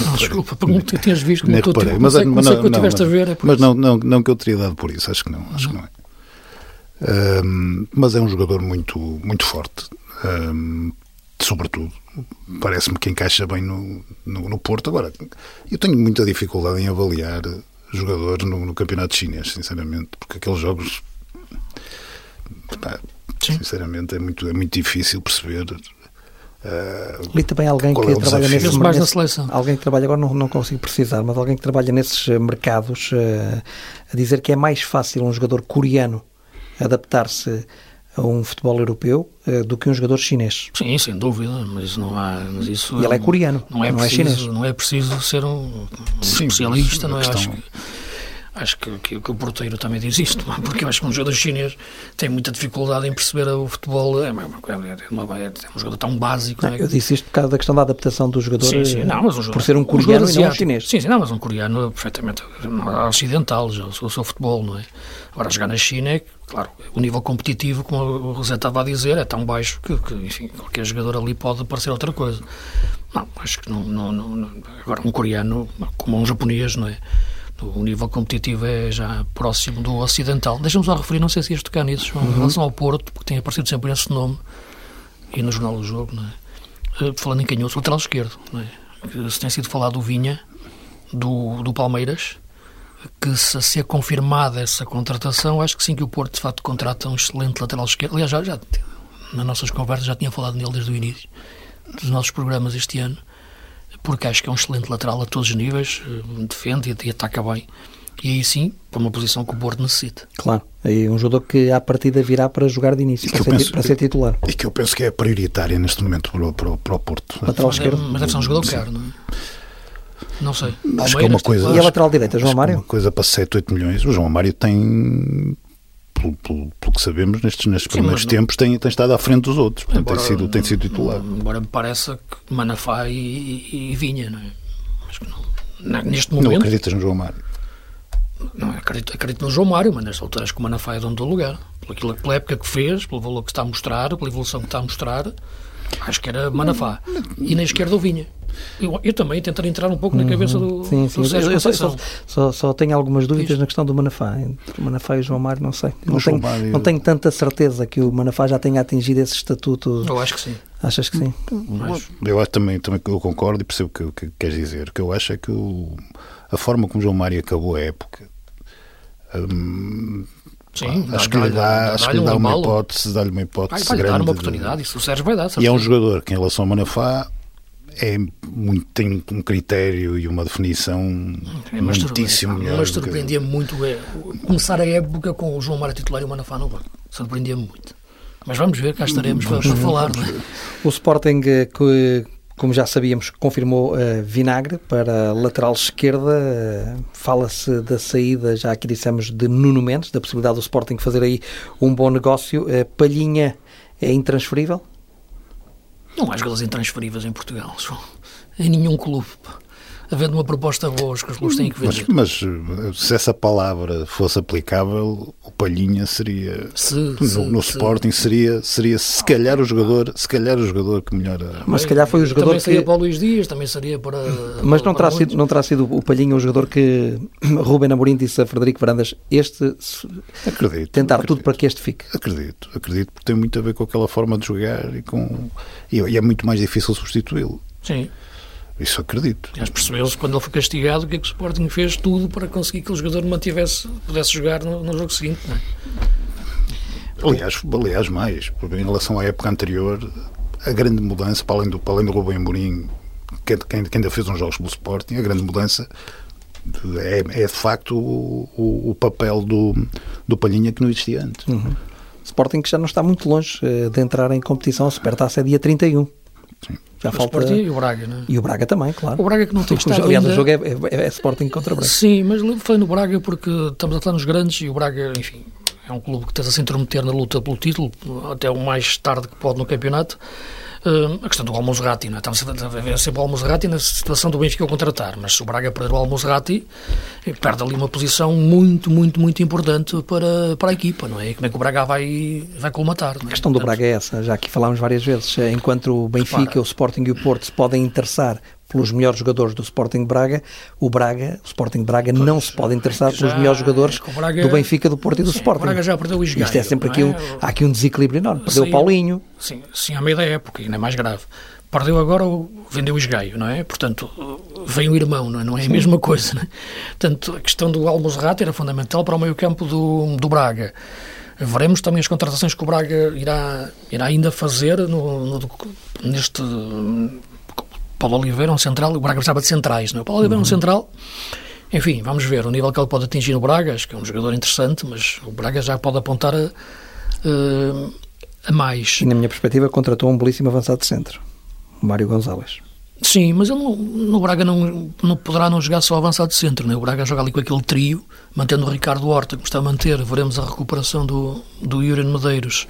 Não, desculpa, pergunta que tinhas visto Nem reparei, mas, não, mas, não, não, a ver. É mas não, não, não que eu teria dado por isso, acho que não, acho que não é. Um, mas é um jogador muito, muito forte, um, sobretudo. Parece-me que encaixa bem no, no, no, Porto. Agora, eu tenho muita dificuldade em avaliar jogadores no, no campeonato chinês, sinceramente, porque aqueles jogos. Pá, sinceramente, é muito, é muito difícil perceber Uh, Ali também alguém que é trabalha nesse, mais na seleção. Alguém que trabalha, agora não, não consigo precisar, mas alguém que trabalha nesses eh, mercados uh, a dizer que é mais fácil um jogador coreano adaptar-se a um futebol europeu uh, do que um jogador chinês. Sim, sem dúvida, mas não há. Mas isso e ele é coreano, não é, não preciso, é chinês. Não é preciso ser um, um Sim, especialista, não é? Questão... Acho que Acho que, que, que, o porteiro também diz isto, porque eu acho que um jogador chinês tem muita dificuldade em perceber o futebol. É, uma, é, uma, é, é um jogador tão básico. Não, é? Eu disse isto por causa da questão da adaptação do jogador, sim, sim, não, mas um jogador, por ser um coreano um e não um chinês. Sim, sim, não, mas um coreano perfeitamente ocidental, já, o seu futebol, não é? Agora, jogar na China é, claro, o nível competitivo, como o José estava a dizer, é tão baixo que, que enfim, qualquer jogador ali pode parecer outra coisa. Não, acho que não, não, não agora um coreano, como um japonês, não é? O nível competitivo é já próximo do ocidental. Deixa-me só referir, não sei se ias tocar nisso, João, uhum. em relação ao Porto, porque tem aparecido sempre esse nome, e no Jornal do Jogo, não é? Eh, falando em canhoto, lateral esquerdo, não é? Se tem sido falado do Vinha, do, do Palmeiras, que se a ser confirmada essa contratação, acho que sim que o Porto de facto contrata um excelente lateral esquerdo. Aliás, já, já nas nossas conversas já tinha falado nele desde o início dos nossos programas este ano porque acho que é um excelente lateral a todos os níveis, eh, defende e ataca bem. E aí sim, para uma posição que o Porto necessita. Claro, é um jogador que à partida virá para jogar de início, para ser, penso, para ser, titular. E que eu penso que é prioritária neste momento para, para, para o Porto. Lateral mas, esquerdo. Mas deve ser um jogador caro, não é? Não sei. Acho que é uma coisa, e a lateral direita, João Mário? Uma coisa para 7, 8 milhões. O João Mário tem pelo, pelo, pelo, que sabemos, nestes, nestes Sim, primeiros tempos, tem, tem estado à frente dos outros. Portanto, embora, tem, sido, tem sido titular. Embora me pareça que Manafá e, e Vinha, não é? Mas não, neste momento. Não acreditas no João Mário? Não, acredito, acredito no João Mário, mas nesta altura acho que o Manafá é dono do lugar. Pela, pela época que fez, pelo valor que está a mostrar, pela evolução que está a mostrar, acho que era Manafá. E na esquerda o Vinha. Eu, eu, também tentar entrar um pouco na cabeça do, uhum. sim, sim. do Sérgio eu, só, só, só, tenho algumas dúvidas na questão do Manafá. Entre o Manafá e o João Mário, não sei. Não, tenho, Mário... não tenho tanta certeza que o Manafá já tenha atingido esse estatuto. Eu acho que sim. Achas que sim? Mas... Eu acho também, também eu concordo e percebo o que, que queres dizer. O que eu acho é que o, a forma como o João Mário acabou a época. Hum, Sim, acho que lhe dá, acho que lhe dá uma hipótese, dá-lhe uma hipótese vai, vai grande. dar uma oportunidade, isso o Sérgio vai dar. E é um jogador que em relação ao Manafá é muito, tem um critério e uma definição é, mas muitíssimo melhor. Mas surpreendia-me muito é, começar a época com o João Mara titular e o Manafá no banco. Surpreendia-me muito. Mas vamos ver, cá estaremos para, para falar. É? O Sporting, eh, que, como já sabíamos, confirmou uh, Vinagre para lateral esquerda. Uh, Fala-se da saída, já aqui dissemos, de Nuno Mendes, da possibilidade do Sporting fazer aí um bom negócio. Uh, Palhinha é intransferível? Não há jogadores intransferíveis em Portugal, João. Em nenhum clube. Havendo uma proposta boa, os clubes têm que vender. Mas, mas, se essa palavra fosse aplicável, o Palhinha seria se, no, se, no se, Sporting seria seria se calhar o jogador, se calhar o jogador que melhor. Mas se calhar foi o jogador também que seria para o Luís Dias, também seria para Mas não terá sido não terá sido o Palhinha o jogador que Ruben Amorim disse a Frederico Varandas, este acredito, tentar acredito, tudo para que este fique. Acredito, acredito porque tem muito a ver com aquela forma de jogar e com e é muito mais difícil substituí-lo. Sim. Isso acredito. Aliás, percebeu-se quando ele foi castigado o que é que o Sporting fez tudo para conseguir que o jogador mantivesse, pudesse jogar no, no jogo seguinte. Não é? Aliás, aliás, mais, porque em relação à época anterior, a grande mudança, para além do, para além do Rubem Mourinho, que, que, que ainda fez uns jogos pelo Sporting, a grande mudança é, é de facto o, o, o, papel do, do Palhinha que não existia antes. Uhum. Sporting que já não está muito longe eh, de entrar em competição, a Supertaça é dia 31. Sim. Já o falta... Sporting e o Braga, não é? E o Braga também, claro. O Braga que não tem estado Aliás, ainda... o jogo é, é, é, Sporting contra o Braga. Sim, mas falei no Braga porque estamos a falar nos grandes e o Braga, enfim, é um clube que tenta se intrometer na luta pelo título, até o mais tarde que pode no campeonato. Uh, a questão do Almozerati, não é? Estamos a ver sempre o Almozerati na situação do Benfica contratar, mas se o Braga perder o Almozerati, perde ali uma posição muito, muito, muito importante para, para a equipa, não é? E como é que o Braga vai, vai colmatar? É? A questão do Braga é essa, já que falámos várias vezes, enquanto o Benfica, repara, o Sporting e o Porto se podem interessar pelos melhores jogadores do Sporting Braga, o Braga, o Sporting Braga pois, não se pode interessar já, pelos melhores jogadores Braga, do Benfica, do Porto e do sim, Sporting. O Braga já perdeu o Isgaio, Isto é sempre aqui, é? um, há aqui um desequilíbrio enorme. Perdeu sim, o Paulinho. Sim, sim, à meia da época, ainda é mais grave. Perdeu agora, vendeu o Isgaio, não é? Portanto, vem o irmão, não é, não é a mesma coisa, não é? Portanto, a questão do Almozerrat era fundamental para o meio campo do, do Braga. Veremos também as contratações que o Braga irá, irá ainda fazer no, no, neste Paulo Oliveira é um central, o Braga precisava de centrais, não é? O Paulo Oliveira é um Uhum. central, enfim, vamos ver o nível que ele pode atingir no Braga, acho que é um jogador interessante, mas o Braga já pode apontar a, a mais. E na minha perspectiva contratou um belíssimo avançado de centro, o Mário Gonzalez. Sim, mas ele não, no Braga não, não poderá não jogar só avançado de centro, né? o Braga joga ali com aquele trio, mantendo o Ricardo Horta, que está a manter, veremos a recuperação do, do Yuri Medeiros.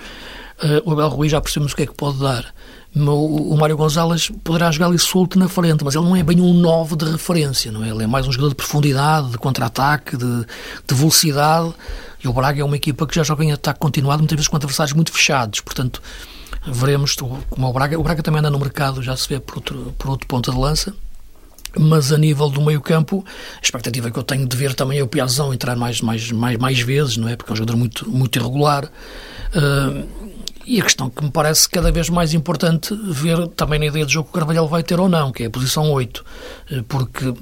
Uh, o Abel Ruiz já percebemos o que é que pode dar. O, Mário Gonzalez poderá jogar ali solto na frente, mas ele não é bem um 9 de referência, não é? Ele é mais um jogador de profundidade, de contra-ataque, de, de, velocidade. E o Braga é uma equipa que já joga em ataque continuado, muitas vezes com adversários muito fechados. Portanto, veremos como o Braga. O Braga também anda no mercado, já se vê por outro, por outro ponto de lança. Mas a nível do meio-campo, a expectativa que eu tenho de ver também é o Piazão entrar mais, mais, mais, mais vezes, não é? Porque é um jogador muito, muito irregular. Uh, e a questão que me parece cada vez mais importante ver também na ideia de jogo que o Carvalhal vai ter ou não, que é a posição 8, porque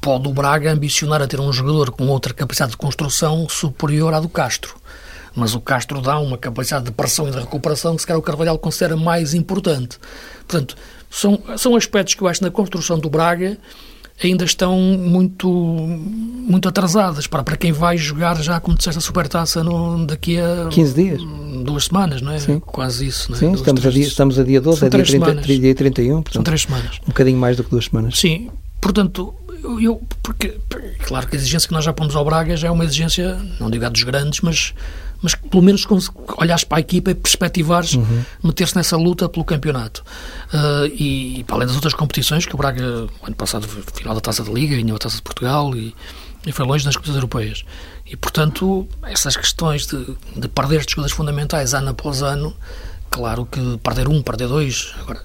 pode o Braga ambicionar a ter um jogador com outra capacidade de construção superior à do Castro. Mas o Castro dá uma capacidade de pressão e de recuperação que se calhar o Carvalhal considera mais importante. Portanto, são, são aspectos que eu acho na construção do Braga ainda estão muito muito atrasadas para, para quem vai jogar já, como disseste, a Supertaça no, daqui a 15 dias. Duas semanas, não é? Sim. Quase isso. Não é? Sim, duas, estamos, três, a dia, estamos a dia 12, é dia, 30, dia 31. Portanto, São três semanas. Um bocadinho mais do que duas semanas. Sim, portanto, eu, porque, claro que a exigência que nós já pomos ao Braga já é uma exigência, não digo a dos grandes, mas mas pelo menos olhares para a equipa e perspectivares uhum. meter-se nessa luta pelo campeonato. Uh, e, e, para além das outras competições, que o Braga, ano passado, final da Taça da Liga, ganhou a Taça de Portugal e, e foi longe das competições europeias. E, portanto, essas questões de, de perder estes jogadores fundamentais ano após ano, claro que perder um, perder dois, agora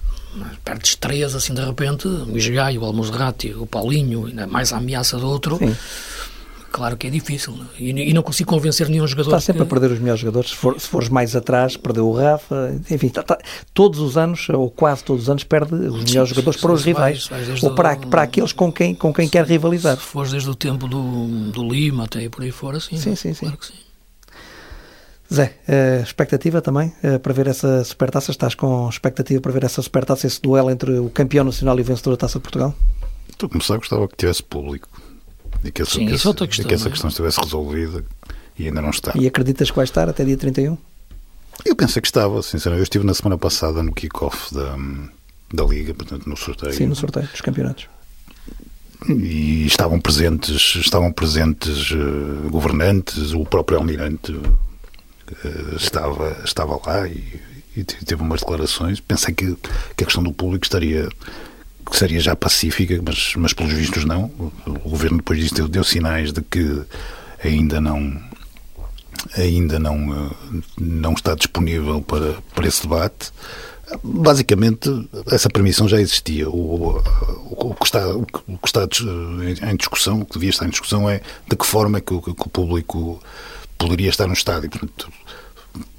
perdes três assim de repente, o Isgai, o Almozerati, o Paulinho, ainda mais a ameaça do outro. Sim. Claro que é difícil e, e, não consigo convencer nenhum jogador. Está sempre que... a perder os melhores jogadores. Se, for, se fores mais atrás, perdeu o Rafa. Enfim, está, está, todos os anos, ou quase todos os anos, perde os melhores sim, jogadores para os rivais. Vais, vais ou para, para aqueles com quem, com quem quer rivalizar. Se fores desde o tempo do, do Lima até por aí fora, sim. Sim, sim, sim. Claro que sim. Zé, uh, expectativa também uh, para ver essa supertaça? Estás com expectativa para ver essa supertaça, esse duelo entre o campeão nacional e o vencedor da Taça de Portugal? Estou a começar, gostava que tivesse público e que essa, Sim, que essa, questão, que essa é? questão estivesse resolvida e ainda não está. E acreditas que vai estar até dia 31? Eu pensei que estava, sinceramente. Eu estive na semana passada no kick-off da, da Liga, portanto, no sorteio. Sim, no sorteio dos campeonatos. E estavam presentes, estavam presentes uh, governantes, o próprio Almirante uh, estava, estava lá e, e, teve umas declarações. Pensei que, que a questão do público estaria que seria já pacífica, mas, mas pelos vistos não. O governo depois disso deu, deu sinais de que ainda não ainda não, não está disponível para, para esse debate. Basicamente, essa permissão já existia. O, o, o, que está, o que está em discussão, o que devia estar em discussão é de que forma é que o, que o público poderia estar no estádio.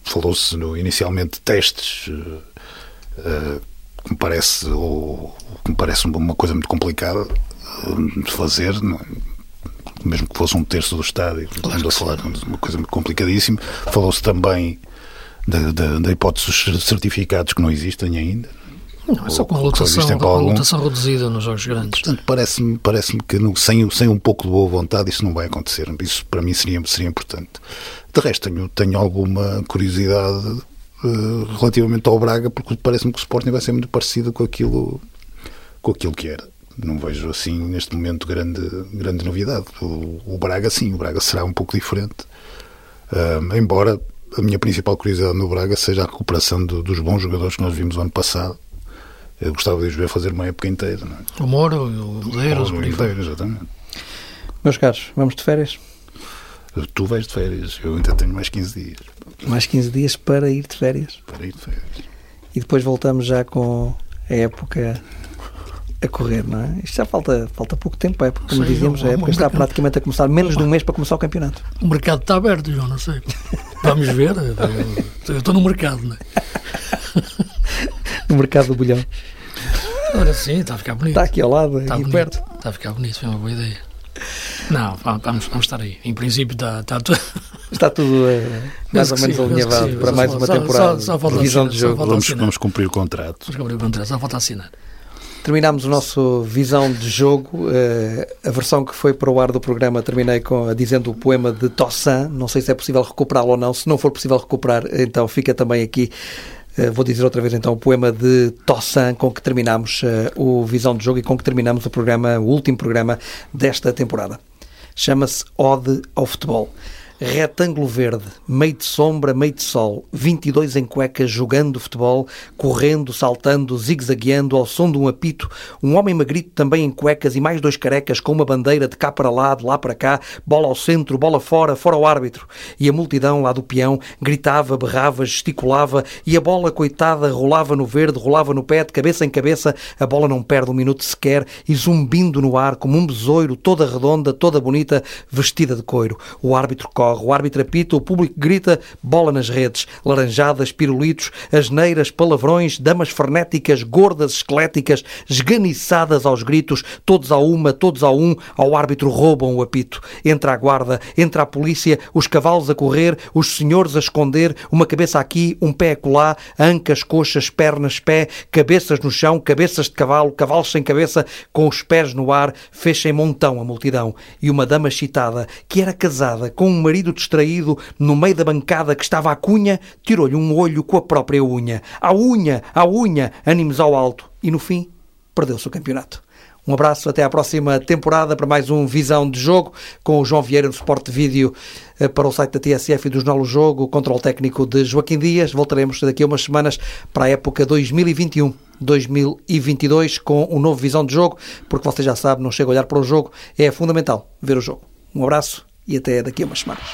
Falou-se inicialmente de testes, uh, que me parece, ou, que me parece uma coisa muito complicada uh, de fazer, é? mesmo que fosse um terço do estádio. Claro a falar de uma coisa muito complicadíssima. Falou-se também da, da, da hipótese dos certificados que não existem ainda. Não, é só com a lotação, com a lotação reduzida nos jogos grandes. Portanto, parece-me parece que no, sem, sem um pouco de boa vontade isso não vai acontecer. Isso para mim seria, seria importante. De resto, tenho, tenho alguma curiosidade uh, relativamente ao Braga, porque parece-me que o Sporting vai ser muito parecido com aquilo, com aquilo que era. Não vejo assim, neste momento, grande, grande novidade. O, o Braga, sim, o Braga será um pouco diferente. Uh, embora a minha principal curiosidade no Braga seja a recuperação do, dos bons jogadores que nós vimos o ano passado. Eu gostava de os ver fazer uma época inteira. É? O Moro, o o exatamente. Meus caros, vamos de férias? Tu vais de férias, eu ainda tenho mais 15 dias. Mais 15 dias para ir de férias? Para ir de férias. E depois voltamos já com a época a correr, não é? Isto já falta, falta pouco tempo, é porque, como sei, dizíamos, a época está praticamente a começar, menos de um mês para começar o campeonato. O mercado está aberto, João, não sei. Vamos ver. Eu estou no mercado, não é? no mercado do bolhão. Olha, sim, está a ficar bonito. Está aqui ao lado, está aqui bonito. perto. Está a ficar bonito, foi uma boa ideia. Não, vamos, vamos estar aí. Em princípio está, está tudo. Está tudo uh, mais ou menos alinhavado para mais uma temporada. Só, só, só Visão de jogo. Vamos, vamos, cumprir o contrato. Vamos cumprir o contrato, só falta assinar. Terminámos o nosso visão de jogo. Uh, a versão que foi para o ar do programa terminei com, dizendo o poema de Tossan. Não sei se é possível recuperá-lo ou não. Se não for possível recuperar, então fica também aqui. Uh, vou dizer outra vez então o poema de Tossan com que terminamos uh, o Visão de Jogo e com que terminamos o programa, o último programa desta temporada. Chama-se Ode ao Futebol retângulo verde, meio de sombra, meio de sol, 22 em cuecas jogando futebol, correndo, saltando, zigue-zagueando ao som de um apito, um homem magrito também em cuecas e mais dois carecas com uma bandeira de cá para lá, de lá para cá, bola ao centro, bola fora, fora o árbitro. E a multidão lá do peão gritava, berrava, gesticulava e a bola, coitada, rolava no verde, rolava no pé, de cabeça em cabeça, a bola não perde um minuto sequer e zumbindo no ar como um besouro, toda redonda, toda bonita, vestida de coiro. O árbitro corre corre, o árbitro apita, o público grita, bola nas redes, laranjadas, pirulitos, asneiras, palavrões, damas frenéticas, gordas, esqueléticas, esganiçadas aos gritos, todos a uma, todos a um, ao árbitro roubam o apito. Entra a guarda, entra a polícia, os cavalos a correr, os senhores a esconder, uma cabeça aqui, um pé acolá, ancas, coxas, pernas, pé, cabeças no chão, cabeças de cavalo, cavalos sem cabeça, com os pés no ar, fecha em montão a multidão. E uma dama excitada, que era casada com um marido distraído, no meio da bancada que estava a cunha, tirou-lhe um olho com a própria unha. A unha, a unha, ânimos ao alto. E no fim, perdeu-se o campeonato. Um abraço, até à próxima temporada para mais um Visão de Jogo com o João Vieira do Suporte Vídeo eh, para o site da TSF e do Jornal o Jogo, o controle técnico de Joaquim Dias. Voltaremos daqui a umas semanas para a época 2021. 2022 com um novo Visão de Jogo, porque você já sabe, não chega a olhar para o jogo, é fundamental ver o jogo. Um abraço e até daqui a umas semanas.